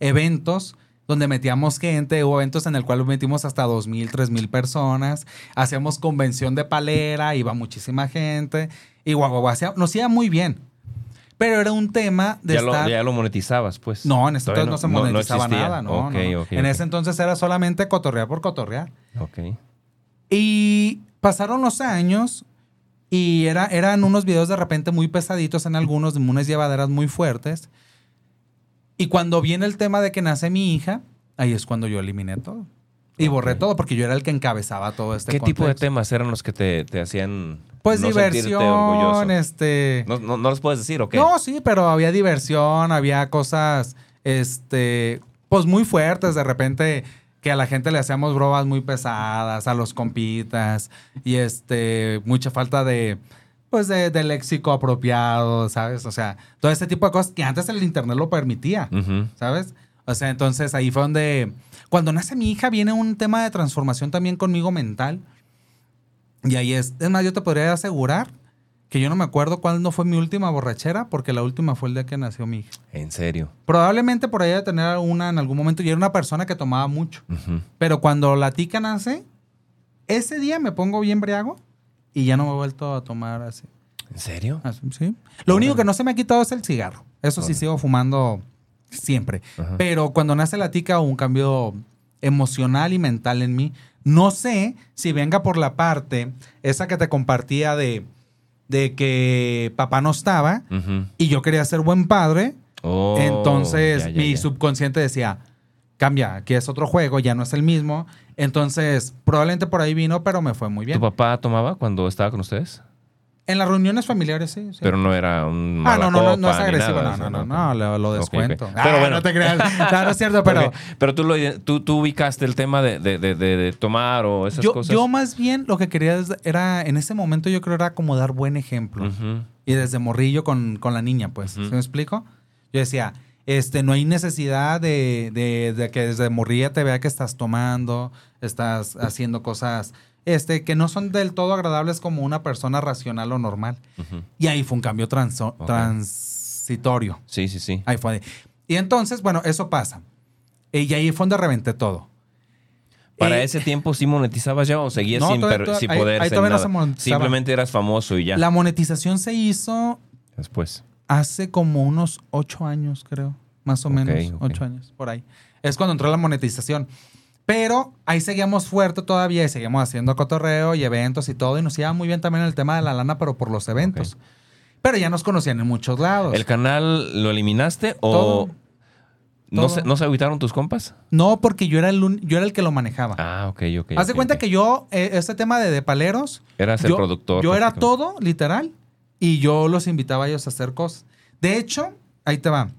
Eventos donde metíamos gente, hubo eventos en el cual metimos hasta dos mil, tres mil personas, hacíamos convención de palera, iba muchísima gente y guau, nos iba muy bien. Pero era un tema de Ya lo, estar... ya lo monetizabas, pues. No, en ese Todavía entonces no, se monetizaba nada, no, Ok, no. ok, En ese entonces era solamente cotorrear por cotorrear. Ok. Y pasaron los años y era, eran unos videos de repente muy pesaditos en algunos, de unas llevaderas muy fuertes. Y cuando viene el tema de que nace mi hija, ahí es cuando yo eliminé todo. Y borré todo porque yo era el que encabezaba todo este ¿Qué tipo de temas eran los que te, te hacían Pues no diversión, este... ¿No, no, no los puedes decir o qué? No, sí, pero había diversión, había cosas, este, pues muy fuertes. De repente que a la gente le hacíamos bromas muy pesadas, a los compitas, y este, mucha falta de, pues, de, de léxico apropiado, ¿sabes? O sea, todo este tipo de cosas que antes el internet lo permitía. ¿sabes? O sea, entonces ahí fue donde, cuando nace mi hija, viene un tema de transformación también conmigo mental. Y ahí es, es más, yo te podría asegurar que yo no me acuerdo cuándo fue mi última borrachera, porque la última fue el día que nació mi hija. En serio. Probablemente por ahí de tener alguna en algún momento. Yo era una persona que tomaba mucho. Pero cuando la tica nace, ese día me pongo bien briago y ya no me he vuelto a tomar así. ¿En serio? así, sí. Lo único que no se me ha quitado es el cigarro. Eso sí sigo fumando siempre. Ajá. Pero cuando nace la tica hubo un cambio emocional y mental en mí. No sé si venga por la parte, esa que te compartía de, de que papá no estaba y yo quería ser buen padre. Oh, Entonces ya, ya, mi ya. subconsciente decía, cambia, aquí es otro juego, ya no es el mismo. Entonces probablemente por ahí vino, pero me fue muy bien. ¿Tu papá tomaba cuando estaba con ustedes? En las reuniones familiares, sí. sí. Pero no era un. Ah, no, no, no, no es agresivo. nada, No, no, no, no, lo, lo Ok, ok. descuento. Pero Ah, bueno. no te creas. No, no es cierto, pero Ok. Pero tú, lo, tú, tú ubicaste el tema de, de- de- de- tomar o esas yo, cosas. yo más bien lo que quería era, en ese momento yo creo era como dar buen ejemplo. Ujú. Y desde morrillo con, con la niña, pues. Ujú. ¿Sí me explico? Yo decía, este, no hay necesidad de, de- de que desde morrilla te vea que estás tomando, estás haciendo cosas este, que no son del todo agradables como una persona racional o normal. Y ahí fue un cambio transo- transitorio. Sí, sí, sí. Ahí fue. Y entonces, bueno, eso pasa. Eh, y ahí fue donde reventé todo. ¿Para Eh, ese tiempo sí monetizabas ya o seguías No, sin, todavía- todavía- sin ahí- poder ahí hacer no se monetizaba. Simplemente eras famoso y ya. La monetización se hizo Después. Hace como unos ocho años, creo. Más o menos. Ocho años, por ahí. Es cuando entró la monetización. Pero ahí seguíamos fuerte todavía y seguíamos haciendo cotorreo y eventos y todo. Y nos iba muy bien también el tema de la lana, pero por los eventos. Pero ya nos conocían en muchos lados. ¿El canal lo eliminaste o Todo. ¿no, Todo. se, no se agüitaron tus compas? No, porque yo era el, un- yo era el que lo manejaba. Ah, ok, ok. Haz de cuenta que yo, eh, este tema de, de paleros, Eras el productor. Yo era todo, literal, y yo los invitaba a ellos a hacer cosas. De hecho, ahí te va.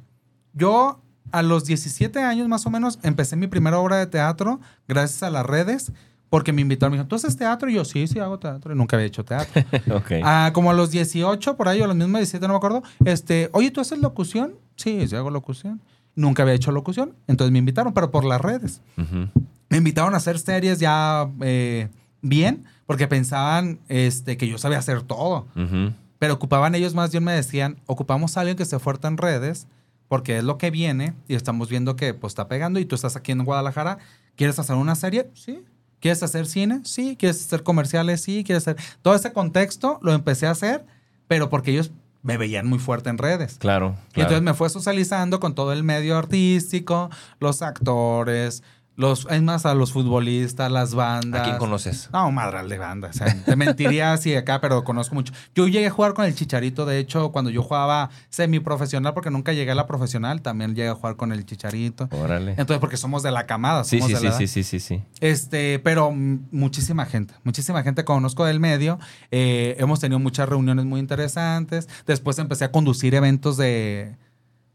Yo a los 17 años más o menos empecé mi primera obra de teatro gracias a las redes, porque me invitaron, me dijeron, ¿tú haces teatro? Y yo, sí, sí hago teatro, y nunca había hecho teatro. Ok. Ah, como a los 18, por ahí, o a los mismos 17, no me acuerdo, este, oye, ¿tú haces locución? Sí, sí hago locución. Nunca había hecho locución, entonces me invitaron, pero por las redes Ujú. me invitaron a hacer series ya eh, bien, porque pensaban este, que yo sabía hacer todo. Ujú. Pero ocupaban ellos más bien me decían, ocupamos a alguien que esté fuerte en redes, porque es lo que viene y estamos viendo que pues está pegando y tú estás aquí en Guadalajara, ¿quieres hacer una serie? Sí. ¿Quieres hacer cine? Sí. ¿Quieres hacer comerciales? Sí. ¿Quieres hacer...? Todo ese contexto lo empecé a hacer, pero porque ellos me veían muy fuerte en redes. Claro. Y claro. entonces me fue socializando con todo el medio artístico, los actores, los, es más, a los futbolistas, las bandas. ¿A quién conoces? No, madral de banda. O sea, te mentiría así acá, pero conozco mucho. Yo llegué a jugar con el Chicharito, de hecho, cuando yo jugaba semiprofesional, porque nunca llegué a la profesional, también llegué a jugar con el Chicharito. Órale. Entonces, porque somos de la camada, Sí, somos sí, de sí, la edad. sí, sí, sí, sí. Este, pero muchísima gente, muchísima gente conozco del medio. Eh, hemos tenido muchas reuniones muy interesantes. Después empecé a conducir eventos de,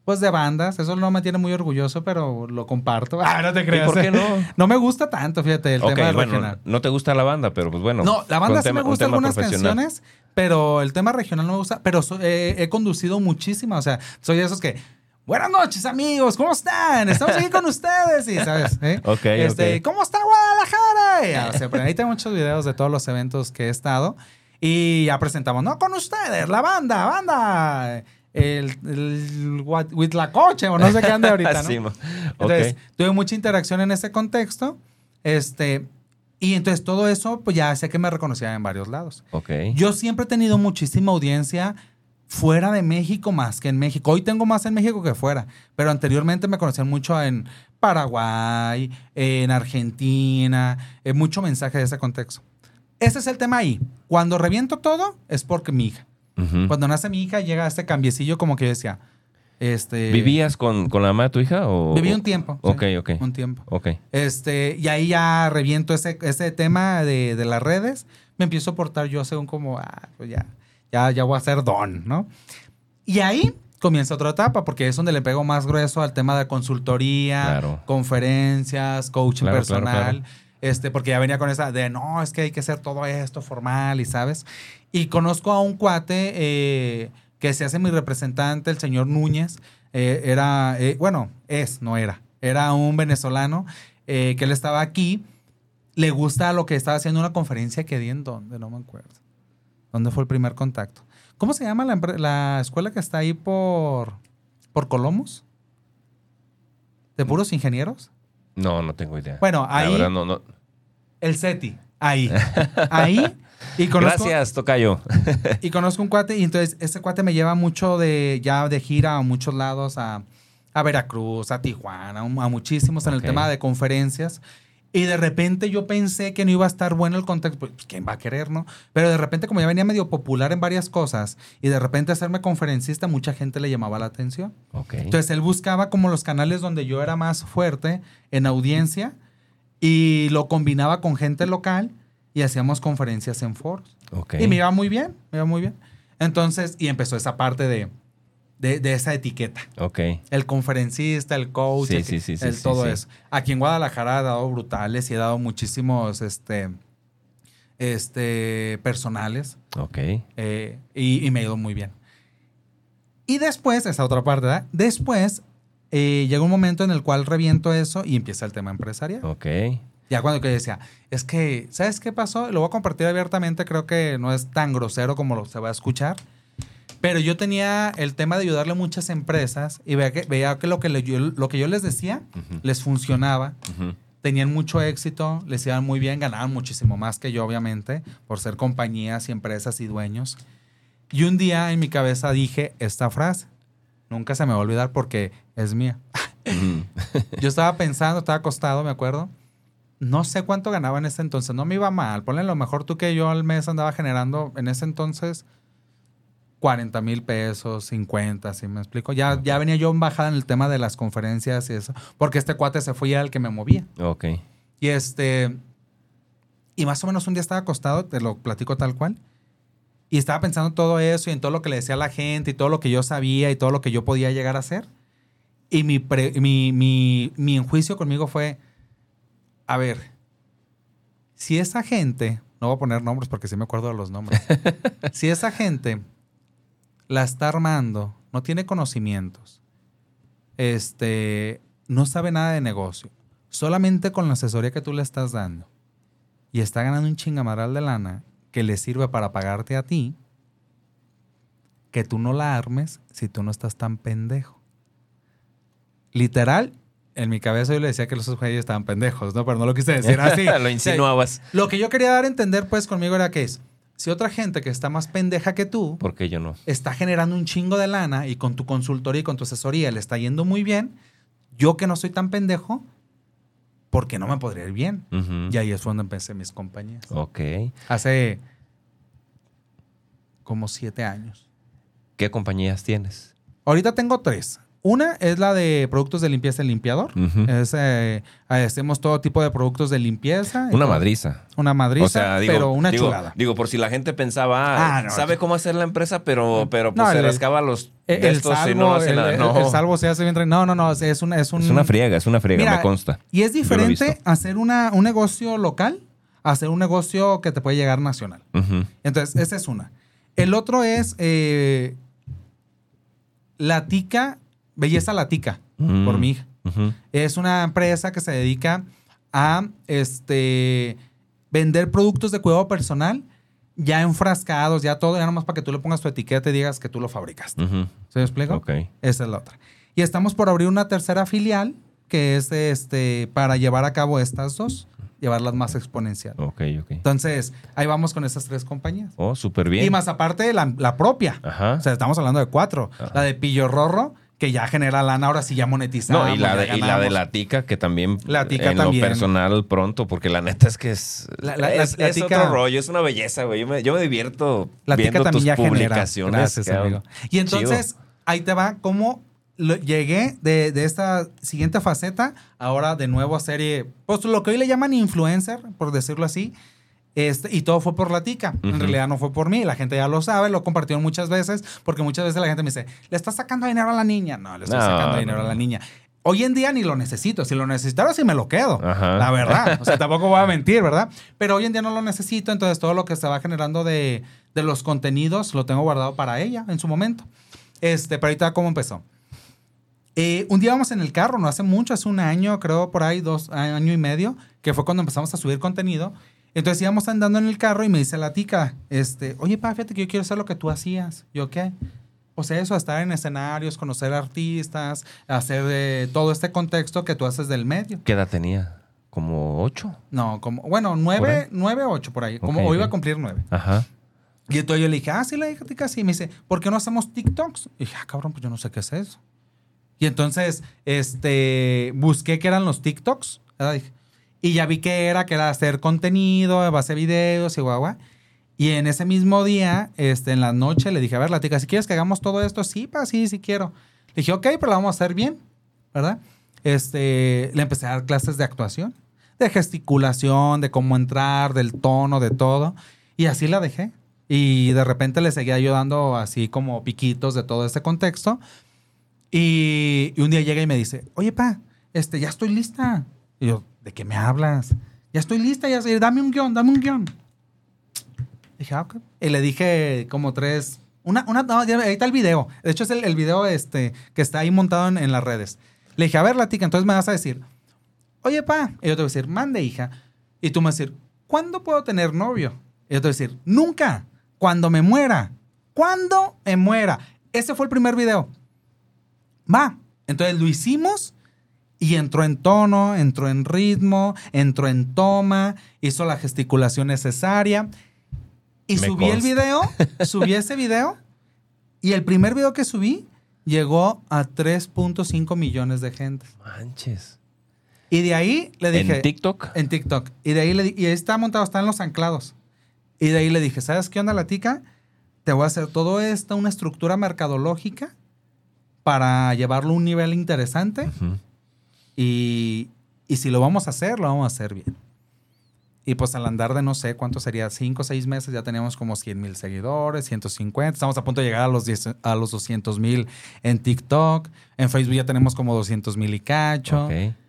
pues de bandas. Eso no me tiene muy orgulloso, pero lo comparto. Ah, no te ¿Y creas. por qué no? No me gusta tanto, fíjate, el Ok, tema bueno, regional. no te gusta la banda, pero pues bueno. No, la banda sí tema- me gusta algunas canciones, pero el tema regional no me gusta. Pero so- eh, he conducido muchísimas. O sea, soy de esos que. Buenas noches, amigos. ¿Cómo están? Estamos aquí con ustedes. Y, ¿sabes? ¿Eh? Ok, Este, ok. ¿Cómo está Guadalajara? Y, o sea, pero ahí tengo muchos videos de todos los eventos que he estado. Y ya presentamos, no, con ustedes, la banda, banda. El, el Huat- Huitlacoche, o no sé qué ande ahorita, ¿no? Sí, mo- ok. Entonces, tuve mucha interacción en ese contexto. Este, y entonces todo eso, pues ya sé que me reconocían en varios lados. Ok. Yo siempre he tenido muchísima audiencia fuera de México más que en México. Hoy tengo más en México que fuera, pero anteriormente me conocían mucho en Paraguay, en Argentina, eh, mucho mensaje de ese contexto. Ese es el tema ahí. Cuando reviento todo es porque mi hija. Ujú. Cuando nace mi hija llega este cambiecillo como que yo decía, este... ¿Vivías con, con la mamá de tu hija? O, Viví un tiempo. sí, Ok, ok. Un tiempo. Ok. Este, y ahí ya reviento ese, ese tema de, de las redes. Me empiezo a portar yo según como, ah, pues ya, ya, ya voy a ser don, ¿no? Y ahí comienza otra etapa, porque es donde le pego más grueso al tema de consultoría, Claro. conferencias, coaching Claro, personal. claro. Este, porque ya venía con esa de no, es que hay que hacer todo esto formal y sabes. Y conozco a un cuate eh, que se hace mi representante, el señor Núñez. Eh, era, eh, bueno, es, no era. Era un venezolano que él estaba aquí. Le gusta lo que estaba haciendo una conferencia que di en donde, no me acuerdo. ¿Dónde fue el primer contacto? ¿Cómo se llama la, la escuela que está ahí por, por Colomos? ¿De puros ingenieros? No, no tengo idea. Bueno, La ahí, verdad, no, no. el SETI, ahí. ahí. Y conozco, Gracias, Tocayo. y conozco un cuate, y entonces ese cuate me lleva mucho de, ya de gira a muchos lados, a, a Veracruz, a Tijuana, a, muchísimos en el tema de conferencias. Y de repente yo pensé que no iba a estar bueno el contexto, pues quién va a querer, ¿no? Pero de repente como ya venía medio popular en varias cosas y de repente hacerme conferencista, mucha gente le llamaba la atención. Ok. Entonces él buscaba como los canales donde yo era más fuerte en audiencia y lo combinaba con gente local y hacíamos conferencias en foros. Y me iba muy bien, me iba muy bien. Entonces, y empezó esa parte de, de, de esa etiqueta. Ok. El conferencista, el coach, Sí, el, sí, sí, sí, el sí, todo eso. Aquí en Guadalajara he dado brutales y he dado muchísimos este, este, personales Ok. eh, y, y me ha ido muy bien. Y después, esa otra parte, ¿verdad? Después eh, llega un momento en el cual reviento eso y empieza el tema empresarial. Ok. Ya cuando que decía, es que, ¿sabes qué pasó? Lo voy a compartir abiertamente, creo que no es tan grosero como lo se va a escuchar. Pero yo tenía el tema de ayudarle a muchas empresas y veía que, veía que, lo, que le- yo, lo que yo les decía les funcionaba. Tenían mucho éxito, les iban muy bien, ganaban muchísimo más que yo, obviamente, por ser compañías y empresas y dueños. Y un día en mi cabeza dije esta frase. Nunca se me va a olvidar porque es mía. Yo estaba pensando, estaba acostado, me acuerdo. No sé cuánto ganaba en ese entonces. No me iba mal. Ponle lo mejor tú que yo al mes andaba generando en ese entonces 40 mil pesos, 50, ¿sí me explico? Ya, ya venía yo en bajada en el tema de las conferencias y eso. Porque este cuate se fue y era el que me movía. Ok. Y este. Y más o menos un día estaba acostado, te lo platico tal cual. Y estaba pensando todo eso y en todo lo que le decía a la gente y todo lo que yo sabía y todo lo que yo podía llegar a hacer. Y mi, pre- mi, mi, mi enjuicio conmigo fue: a ver, si esa gente, no voy a poner nombres porque sí me acuerdo de los nombres, si esa gente la está armando, no tiene conocimientos, este, no sabe nada de negocio, solamente con la asesoría que tú le estás dando y está ganando un chingamaral de lana que le sirve para pagarte a ti, que tú no la armes si tú no estás tan pendejo. Literal, en mi cabeza yo le decía que los güeyes estaban pendejos, ¿no? Pero no lo quise decir así. Lo insinuabas. Lo que yo quería dar a entender, pues, conmigo era que es, si otra gente que está más pendeja que tú, ¿Por qué yo no? está generando un chingo de lana y con tu consultoría y con tu asesoría le está yendo muy bien, yo que no soy tan pendejo, ¿por qué no me podría ir bien? Y ahí es cuando empecé mis compañías. Ok. Hace como siete años. ¿Qué compañías tienes? Ahorita tengo tres. Una es la de productos de limpieza y limpiador. Es, eh, hacemos todo tipo de productos de limpieza. Una madriza. Una madriza, o sea, digo, pero una digo, chulada. Digo, por si la gente pensaba, ah, no, sabe cómo hacer la empresa, pero, pero pues No, se el- rascaba los El, el estos y salvo, no hace el- nada. el- No. el salvo se hace bien. No, no, no. Es una, es un, Es una friega, es una friega, Mira, me consta. Y es diferente hacer una, un negocio local a hacer un negocio que te puede llegar nacional. Entonces, esa es una. El otro es eh, La Tica, Belleza La Tica, Mm. por mi hija. Es una empresa que se dedica a este, vender productos de cuidado personal ya enfrascados, ya todo, ya nomás para que tú le pongas tu etiqueta y digas que tú lo fabricaste. ¿Se me explico? Ok. Esa es la otra. Y estamos por abrir una tercera filial que es este para llevar a cabo estas dos, llevarlas más exponencial. Ok, ok. Entonces, ahí vamos con esas tres compañías. Oh, súper bien. Y más aparte la, la propia. Ajá. O sea, estamos hablando de cuatro. Ajá. La de Pillo Rorro, que ya genera lana, ahora sí ya monetizamos. no, y la, de, y la de la tica, que también La tica en también. lo personal pronto, porque la neta es que es, La- la- la- es, la es tica- otro rollo, es una belleza, güey. Yo me, yo me divierto La tica viendo también tus ya genera. publicaciones. Gracias, cabrón. amigo. Y entonces, ahí te va cómo lo- llegué de, de esta siguiente faceta, ahora de nuevo a serie, pues lo que hoy le llaman influencer, por decirlo así. Este, y todo fue por la tica. En Ujú. realidad no fue por mí. La gente ya lo sabe, lo compartieron muchas veces, porque muchas veces la gente me dice, ¿le estás sacando dinero a la niña? No, le estoy No, sacando no, dinero a la niña. Hoy en día ni lo necesito. Si lo necesitara, sí me lo quedo. Ajá. La verdad. O sea, tampoco voy a mentir, ¿verdad? Pero hoy en día no lo necesito. Entonces, todo lo que se va generando de, de los contenidos lo tengo guardado para ella en su momento. Este, pero ahorita, ¿cómo empezó? Eh, un día vamos en el carro, no hace mucho, hace un año, creo por ahí, dos, año y medio, que fue cuando empezamos a subir contenido. Entonces íbamos andando en el carro y me dice la tica, este, oye, pa, fíjate que yo quiero hacer lo que tú hacías. ¿Yo qué? O sea, eso, estar en escenarios, conocer artistas, hacer eh, todo este contexto que tú haces del medio. ¿Qué edad tenía? ¿Como ocho? No, como, bueno, ¿Por nueve, nueve, ocho por ahí. Como Ok, hoy iba a cumplir nueve. Ajá. Y entonces yo le dije, ah, sí, la hija tica, sí. Y me dice, ¿por qué no hacemos TikToks? Y dije, ah, cabrón, pues yo no sé qué es eso. Y entonces, este, busqué qué eran los TikToks. ¿verdad? Dije, Y ya vi que era, que era hacer contenido, a base de videos y guau, guau. Y en ese mismo día, este, en la noche, le dije, a ver, la tica, si quieres que hagamos todo esto, sí, pa, sí, sí quiero. Le dije, ok, pero lo vamos a hacer bien, ¿verdad? Este, le empecé a dar clases de actuación, de gesticulación, de cómo entrar, del tono, de todo. Y así la dejé. Y de repente le seguía yo dando así como piquitos de todo este contexto. Y, y un día llega y me dice, oye, pa, este, ya estoy lista. Y yo, ¿de qué me hablas? Ya estoy lista, ya estoy- dame un guion, dame un guion. Dije, ah, ok. Y le dije como tres, una, una, no, ahí está el video. De hecho, es el, el video este, que está ahí montado en, las redes. Le dije, a ver, la tica, entonces me vas a decir, oye, pa. Y yo te voy a decir, mande, hija. Y tú me vas a decir, ¿cuándo puedo tener novio? Y yo te voy a decir, nunca, cuando me muera. cuando me muera. Ese fue el primer video. Va. Entonces lo hicimos y entró en tono, entró en ritmo, entró en toma, hizo la gesticulación necesaria. Y Me subí el video, subí ese video y el primer video que subí llegó a 3.5 millones de gente. Manches. Y de ahí le dije... ¿En TikTok? En TikTok. Y de ahí le y ahí está montado, está en los anclados. Y de ahí le dije, ¿sabes qué onda, la tica? Te voy a hacer todo esto, una estructura mercadológica para llevarlo a un nivel interesante. Ujú. Y, y si lo vamos a hacer, lo vamos a hacer bien. Y pues al andar de no sé cuánto sería, 5 o 6 meses, ya teníamos como 100 mil seguidores, 150. Estamos a punto de llegar a los, 10 a los 200 mil en TikTok. En Facebook ya tenemos como 200 mil y cacho.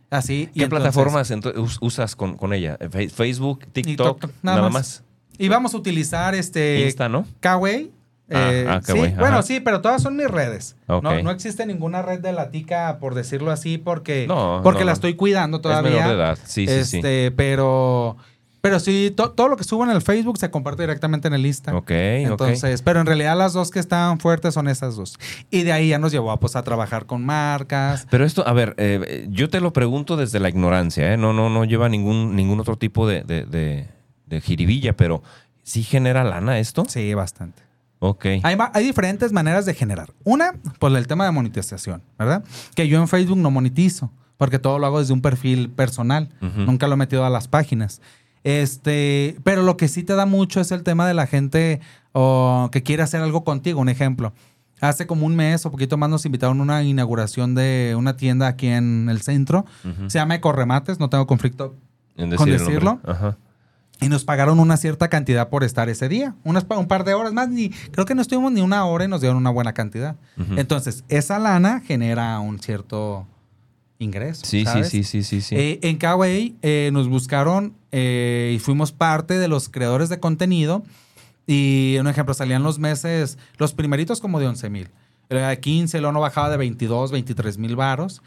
Así. y ¿Qué entonces- plataformas ento- us- usas con, con ella? Fe- Facebook, TikTok, TikTok, nada, nada más. más. Y vamos a utilizar este. Insta, ¿no? Kawaii. Ah, eh, ah, sí, bueno, ajá. sí, pero todas son mis redes. No, no existe ninguna red de la tica, por decirlo así, porque, No, porque no, la estoy cuidando todavía. Es menor de edad. Sí, sí, sí. este, Pero, pero sí, to- todo lo que subo en el Facebook se comparte directamente en el Insta. Ok, ok. Entonces, pero en realidad las dos que están fuertes son esas dos. Y de ahí ya nos llevó a, pues, a trabajar con marcas. Pero esto, a ver, eh, yo te lo pregunto desde la ignorancia, ¿eh? No, no, no lleva ningún, ningún otro tipo de, de, de- de jiribilla, pero ¿sí genera lana esto? Sí, bastante. Ok. Hay, diferentes maneras de generar. Una, pues el tema de monetización, ¿verdad? Que yo en Facebook no monetizo, porque todo lo hago desde un perfil personal. Nunca lo he metido a las páginas. Este, pero lo que sí te da mucho es el tema de la gente o, que quiere hacer algo contigo. Un ejemplo. Hace como un mes o poquito más nos invitaron a una inauguración de una tienda aquí en el centro. Se llama Ecorremates, no tengo conflicto con decirlo. Ajá. Y nos pagaron una cierta cantidad por estar ese día. Unas, un par de horas más, ni, creo que no estuvimos ni una hora y nos dieron una buena cantidad. Entonces, esa lana genera un cierto ingreso. Sí, sí, ¿sabes? sí, sí, sí, sí. Eh, en Kawaii eh, nos buscaron eh, y fuimos parte de los creadores de contenido. Y un ejemplo, salían los meses, los primeritos como de 11 mil. Era de 15, luego no bajaba de 22, 23 mil varos.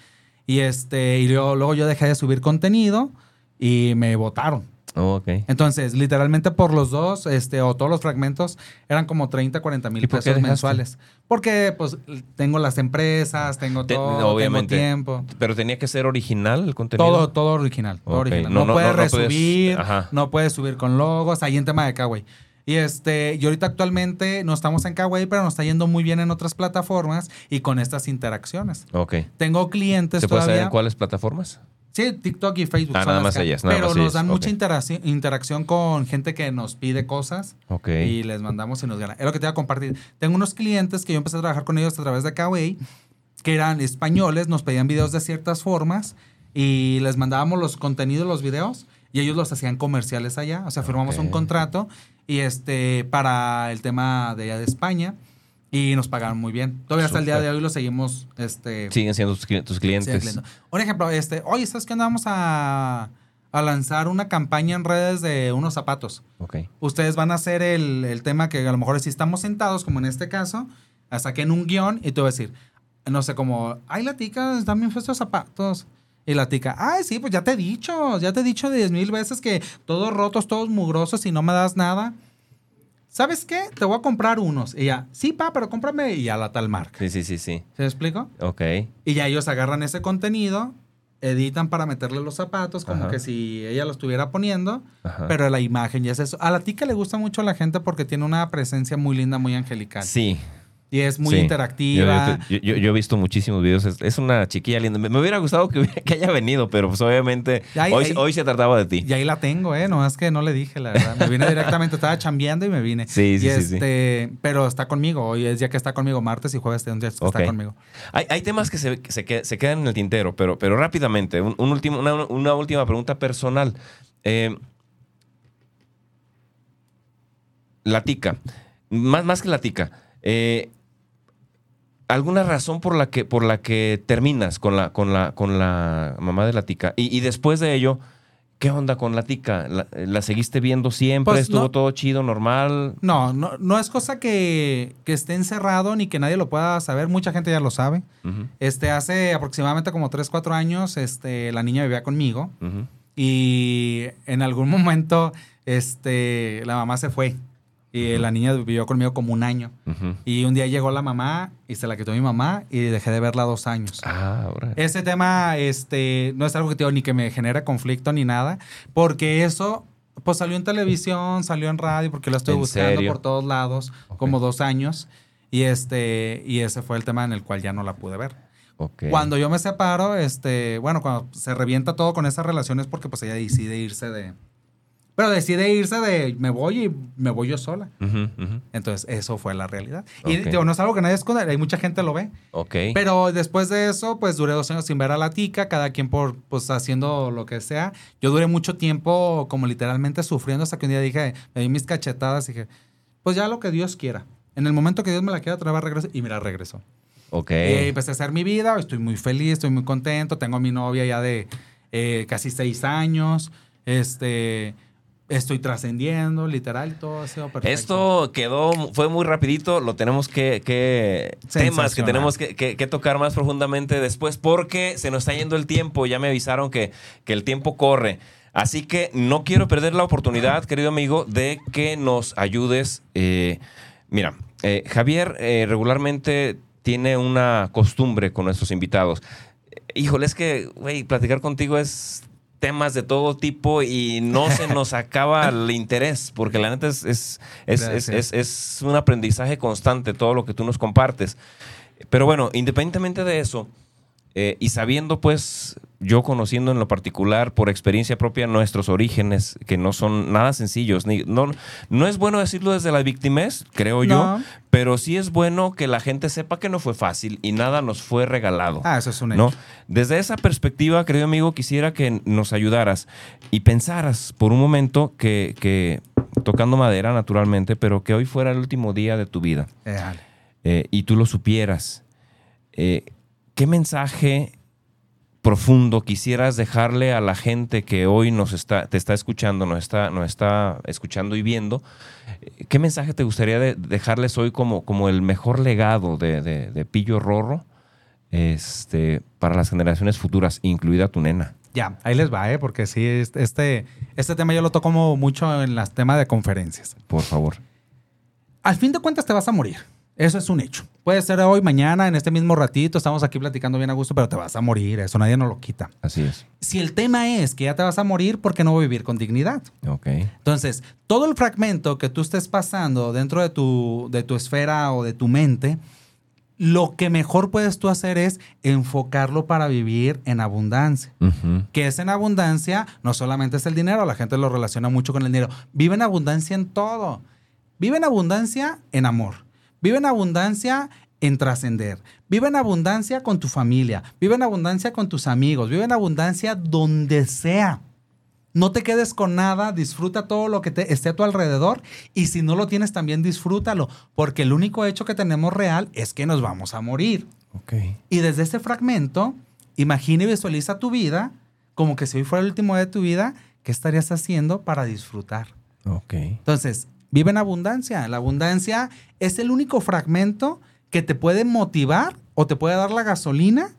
Y, este, y luego, luego yo dejé de subir contenido y me votaron. Oh. Entonces, literalmente por los dos, este, o todos los fragmentos, eran como 30, 40 ¿Y mil pesos mensuales. Porque, pues, tengo las empresas, tengo Te- todo, obviamente. tengo tiempo. Pero tenía que ser original el contenido. Todo, todo original. todo Ok. original. No, No, no, puedes no, no puedes- resubir, no puedes subir con logos, ahí en tema de Kawaii. Y este, y ahorita actualmente no estamos en Kawaii, pero nos está yendo muy bien en otras plataformas y con estas interacciones. Ok. Tengo clientes ¿Se puede saber en cuáles plataformas? Sí, TikTok y Facebook. Ah, son nada las más que- ellas, nada Pero más nos ellas, dan mucha interac- interacción con gente que nos pide cosas Ok. y les mandamos y nos ganan. Es lo que te voy a compartir. Tengo unos clientes que yo empecé a trabajar con ellos a través de Kawaii, que eran españoles, nos pedían videos de ciertas formas y les mandábamos los contenidos, los videos, y ellos los hacían comerciales allá. O sea, firmamos un contrato y este para el tema de allá de España y nos pagaron muy bien. Todavía hasta el día de hoy lo seguimos este, Siguen siendo tus, tus clientes. cliente. Un ejemplo, este, oye, ¿sabes qué? Vamos a, a lanzar una campaña en redes de unos zapatos. Ok. Ustedes van a hacer el, el tema que a lo mejor si estamos sentados, como en este caso, saquen un guion y te voy a decir, no sé, como, ay, la tica, dame estos zapatos. Y la tica, ay, sí, pues ya te he dicho, ya te he dicho diez mil veces que todos rotos, todos mugrosos y no me das nada. ¿Sabes qué? Te voy a comprar unos. Y ya, sí, pa, pero cómprame y a la tal marca. Sí, sí, sí, sí. ¿Se explico? Ok. Y ya ellos agarran ese contenido, editan para meterle los zapatos, como Ajá. que si ella lo estuviera poniendo, Ajá. pero la imagen ya es eso. A la tica le gusta mucho a la gente porque tiene una presencia muy linda, muy angelical. Sí. Y es muy sí. interactiva. Yo, yo- yo- he visto muchísimos videos. Es, es una chiquilla linda. Me, me hubiera gustado que, que haya venido, pero pues obviamente Ay, hoy, ay. hoy se trataba de ti. Y ahí la tengo, ¿eh? No es que no le dije, la verdad. Me vine directamente, estaba chambeando y me vine. Sí, sí, Y sí, sí. este, Pero está conmigo. Hoy es día que está conmigo, martes y jueves, un día que Ok. está conmigo. Hay, hay temas que, se, que se, que- se quedan en el tintero, pero, pero rápidamente, un, un último, una, una última pregunta personal. Eh, la tica, más, más que la tica, eh, ¿alguna razón por la que, por la que terminas con la, con la, con la mamá de la tica? Y, y después de ello, ¿qué onda con la tica? ¿La, la seguiste viendo siempre? Pues, ¿Estuvo no. todo chido, normal? No, no, no es cosa que, que esté encerrado ni que nadie lo pueda saber. Mucha gente ya lo sabe. Este, hace aproximadamente como 3, 4 años, este, la niña vivía conmigo y en algún momento, este, la mamá se fue. Y la niña vivió conmigo como un año. Ujú. Y un día llegó la mamá y se la quitó mi mamá y dejé de verla dos años. Ah, ahora. Ese tema este, no es algo que, te digo, ni que me genera conflicto ni nada, porque eso pues salió en televisión, salió en radio, porque lo estoy ¿En buscando serio? por todos lados, Ok. como dos años. Y este, y ese fue el tema en el cual ya no la pude ver. Ok. Cuando yo me separo, este, bueno, cuando se revienta todo con esas relaciones, porque pues ella decide irse de. Pero decide irse de me voy y me voy yo sola. Entonces, eso fue la realidad. Y digo, no es algo que nadie esconde, hay mucha gente lo ve. Ok. Pero después de eso, pues duré dos años sin ver a la tica, cada quien por, pues haciendo lo que sea. Yo duré mucho tiempo como literalmente sufriendo hasta que un día dije, me di mis cachetadas y dije, pues ya lo que Dios quiera. En el momento que Dios me la quiera traer, regreso. Y mira, regresó. ok. Eh, empecé a hacer mi vida, estoy muy feliz, estoy muy contento. Tengo a mi novia ya de eh, casi seis años. Este, estoy trascendiendo, literal, todo ha sido perfecto. Esto quedó, fue muy rapidito, lo tenemos que, que temas que tenemos que, que- que tocar más profundamente después porque se nos está yendo el tiempo, ya me avisaron que, que el tiempo corre. Así que no quiero perder la oportunidad, querido amigo, de que nos ayudes. eh, mira, eh, Javier eh, regularmente tiene una costumbre con nuestros invitados. Híjole, es que, güey, platicar contigo es temas de todo tipo y no se nos acaba el interés, porque la neta es, es, es, es- un aprendizaje constante todo lo que tú nos compartes. Pero bueno, independientemente de eso, eh, y sabiendo pues, yo conociendo en lo particular por experiencia propia nuestros orígenes, que no son nada sencillos, ni, no, no es bueno decirlo desde la victimez, creo yo, No. pero sí es bueno que la gente sepa que no fue fácil y nada nos fue regalado. Ah, eso es un ¿no? hecho. Desde esa perspectiva, querido amigo, quisiera que nos ayudaras y pensaras por un momento que, que, tocando madera naturalmente, pero que hoy fuera el último día de tu vida Eh, eh, y tú lo supieras. eh, ¿Qué mensaje profundo quisieras dejarle a la gente que hoy nos está, te está escuchando, nos está, nos está escuchando y viendo? Eh, ¿Qué mensaje te gustaría de- dejarles hoy como, como el mejor legado de, de- de Pillo Rorro este, para las generaciones futuras, incluida tu nena? Ya, ahí les va, ¿eh? Porque sí, este- este, tema yo lo toco mucho en las temas de conferencias. Por favor. Al fin de cuentas te vas a morir. Eso es un hecho. Puede ser hoy, mañana, en este mismo ratito, estamos aquí platicando bien a gusto, pero te vas a morir. Eso nadie nos lo quita. Así es. Si el tema es que ya te vas a morir, ¿por qué no vivir con dignidad? Ok. Entonces, todo el fragmento que tú estés pasando dentro de tu, de tu esfera o de tu mente, lo que mejor puedes tú hacer es enfocarlo para vivir en abundancia. Que es en abundancia, no solamente es el dinero, la gente lo relaciona mucho con el dinero. Vive en abundancia en todo. Vive en abundancia en amor. Vive en abundancia en trascender. Vive en abundancia con tu familia. Vive en abundancia con tus amigos. Vive en abundancia donde sea. No te quedes con nada, disfruta todo lo que te, esté a tu alrededor y si no lo tienes también disfrútalo, porque el único hecho que tenemos real es que nos vamos a morir. Ok. Y desde ese fragmento, imagina y visualiza tu vida como que si hoy fuera el último día de tu vida, ¿qué estarías haciendo para disfrutar? Ok. Entonces, vive en abundancia. La abundancia es el único fragmento que te puede motivar o te puede dar la gasolina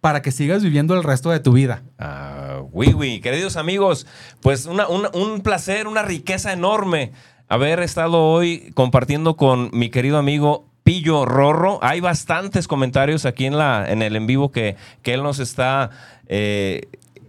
para que sigas viviendo el resto de tu vida. Ah, oui, oui. Queridos amigos, pues una- un placer, una riqueza enorme haber estado hoy compartiendo con mi querido amigo Pillo Rorro. Hay bastantes comentarios aquí en, la, en el en vivo que, que él nos está eh,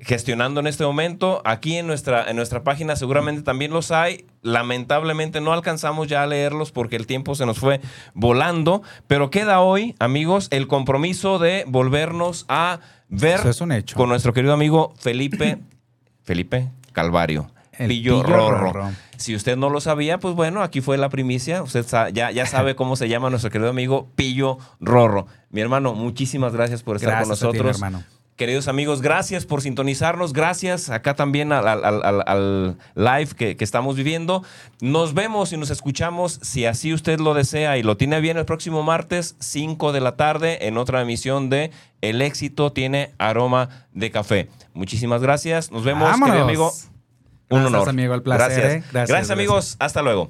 gestionando en este momento. Aquí en nuestra, en nuestra página seguramente también los hay. Lamentablemente no alcanzamos ya a leerlos porque el tiempo se nos fue volando. Pero queda hoy, amigos, el compromiso de volvernos a ver Eso es un hecho. con nuestro querido amigo Felipe, Felipe Calvario. El Pillo, Pillo Rorro. Rorro. Si usted no lo sabía, pues bueno, aquí fue la primicia. Usted ya, ya sabe cómo se llama nuestro querido amigo Pillo Rorro. Mi hermano, muchísimas gracias por estar Gracias con a ti, mi nosotros. hermano. Queridos amigos, gracias por sintonizarnos. Gracias acá también al, al- al- live que, que estamos viviendo. Nos vemos y nos escuchamos, si así usted lo desea y lo tiene bien, el próximo martes, 5 de la tarde, en otra emisión de El éxito tiene aroma de café. Muchísimas gracias. Nos vemos, Vámonos. querido amigo. Un Gracias, honor. amigo, el placer, Gracias. ¿eh? Gracias, gracias, amigos. Hasta luego.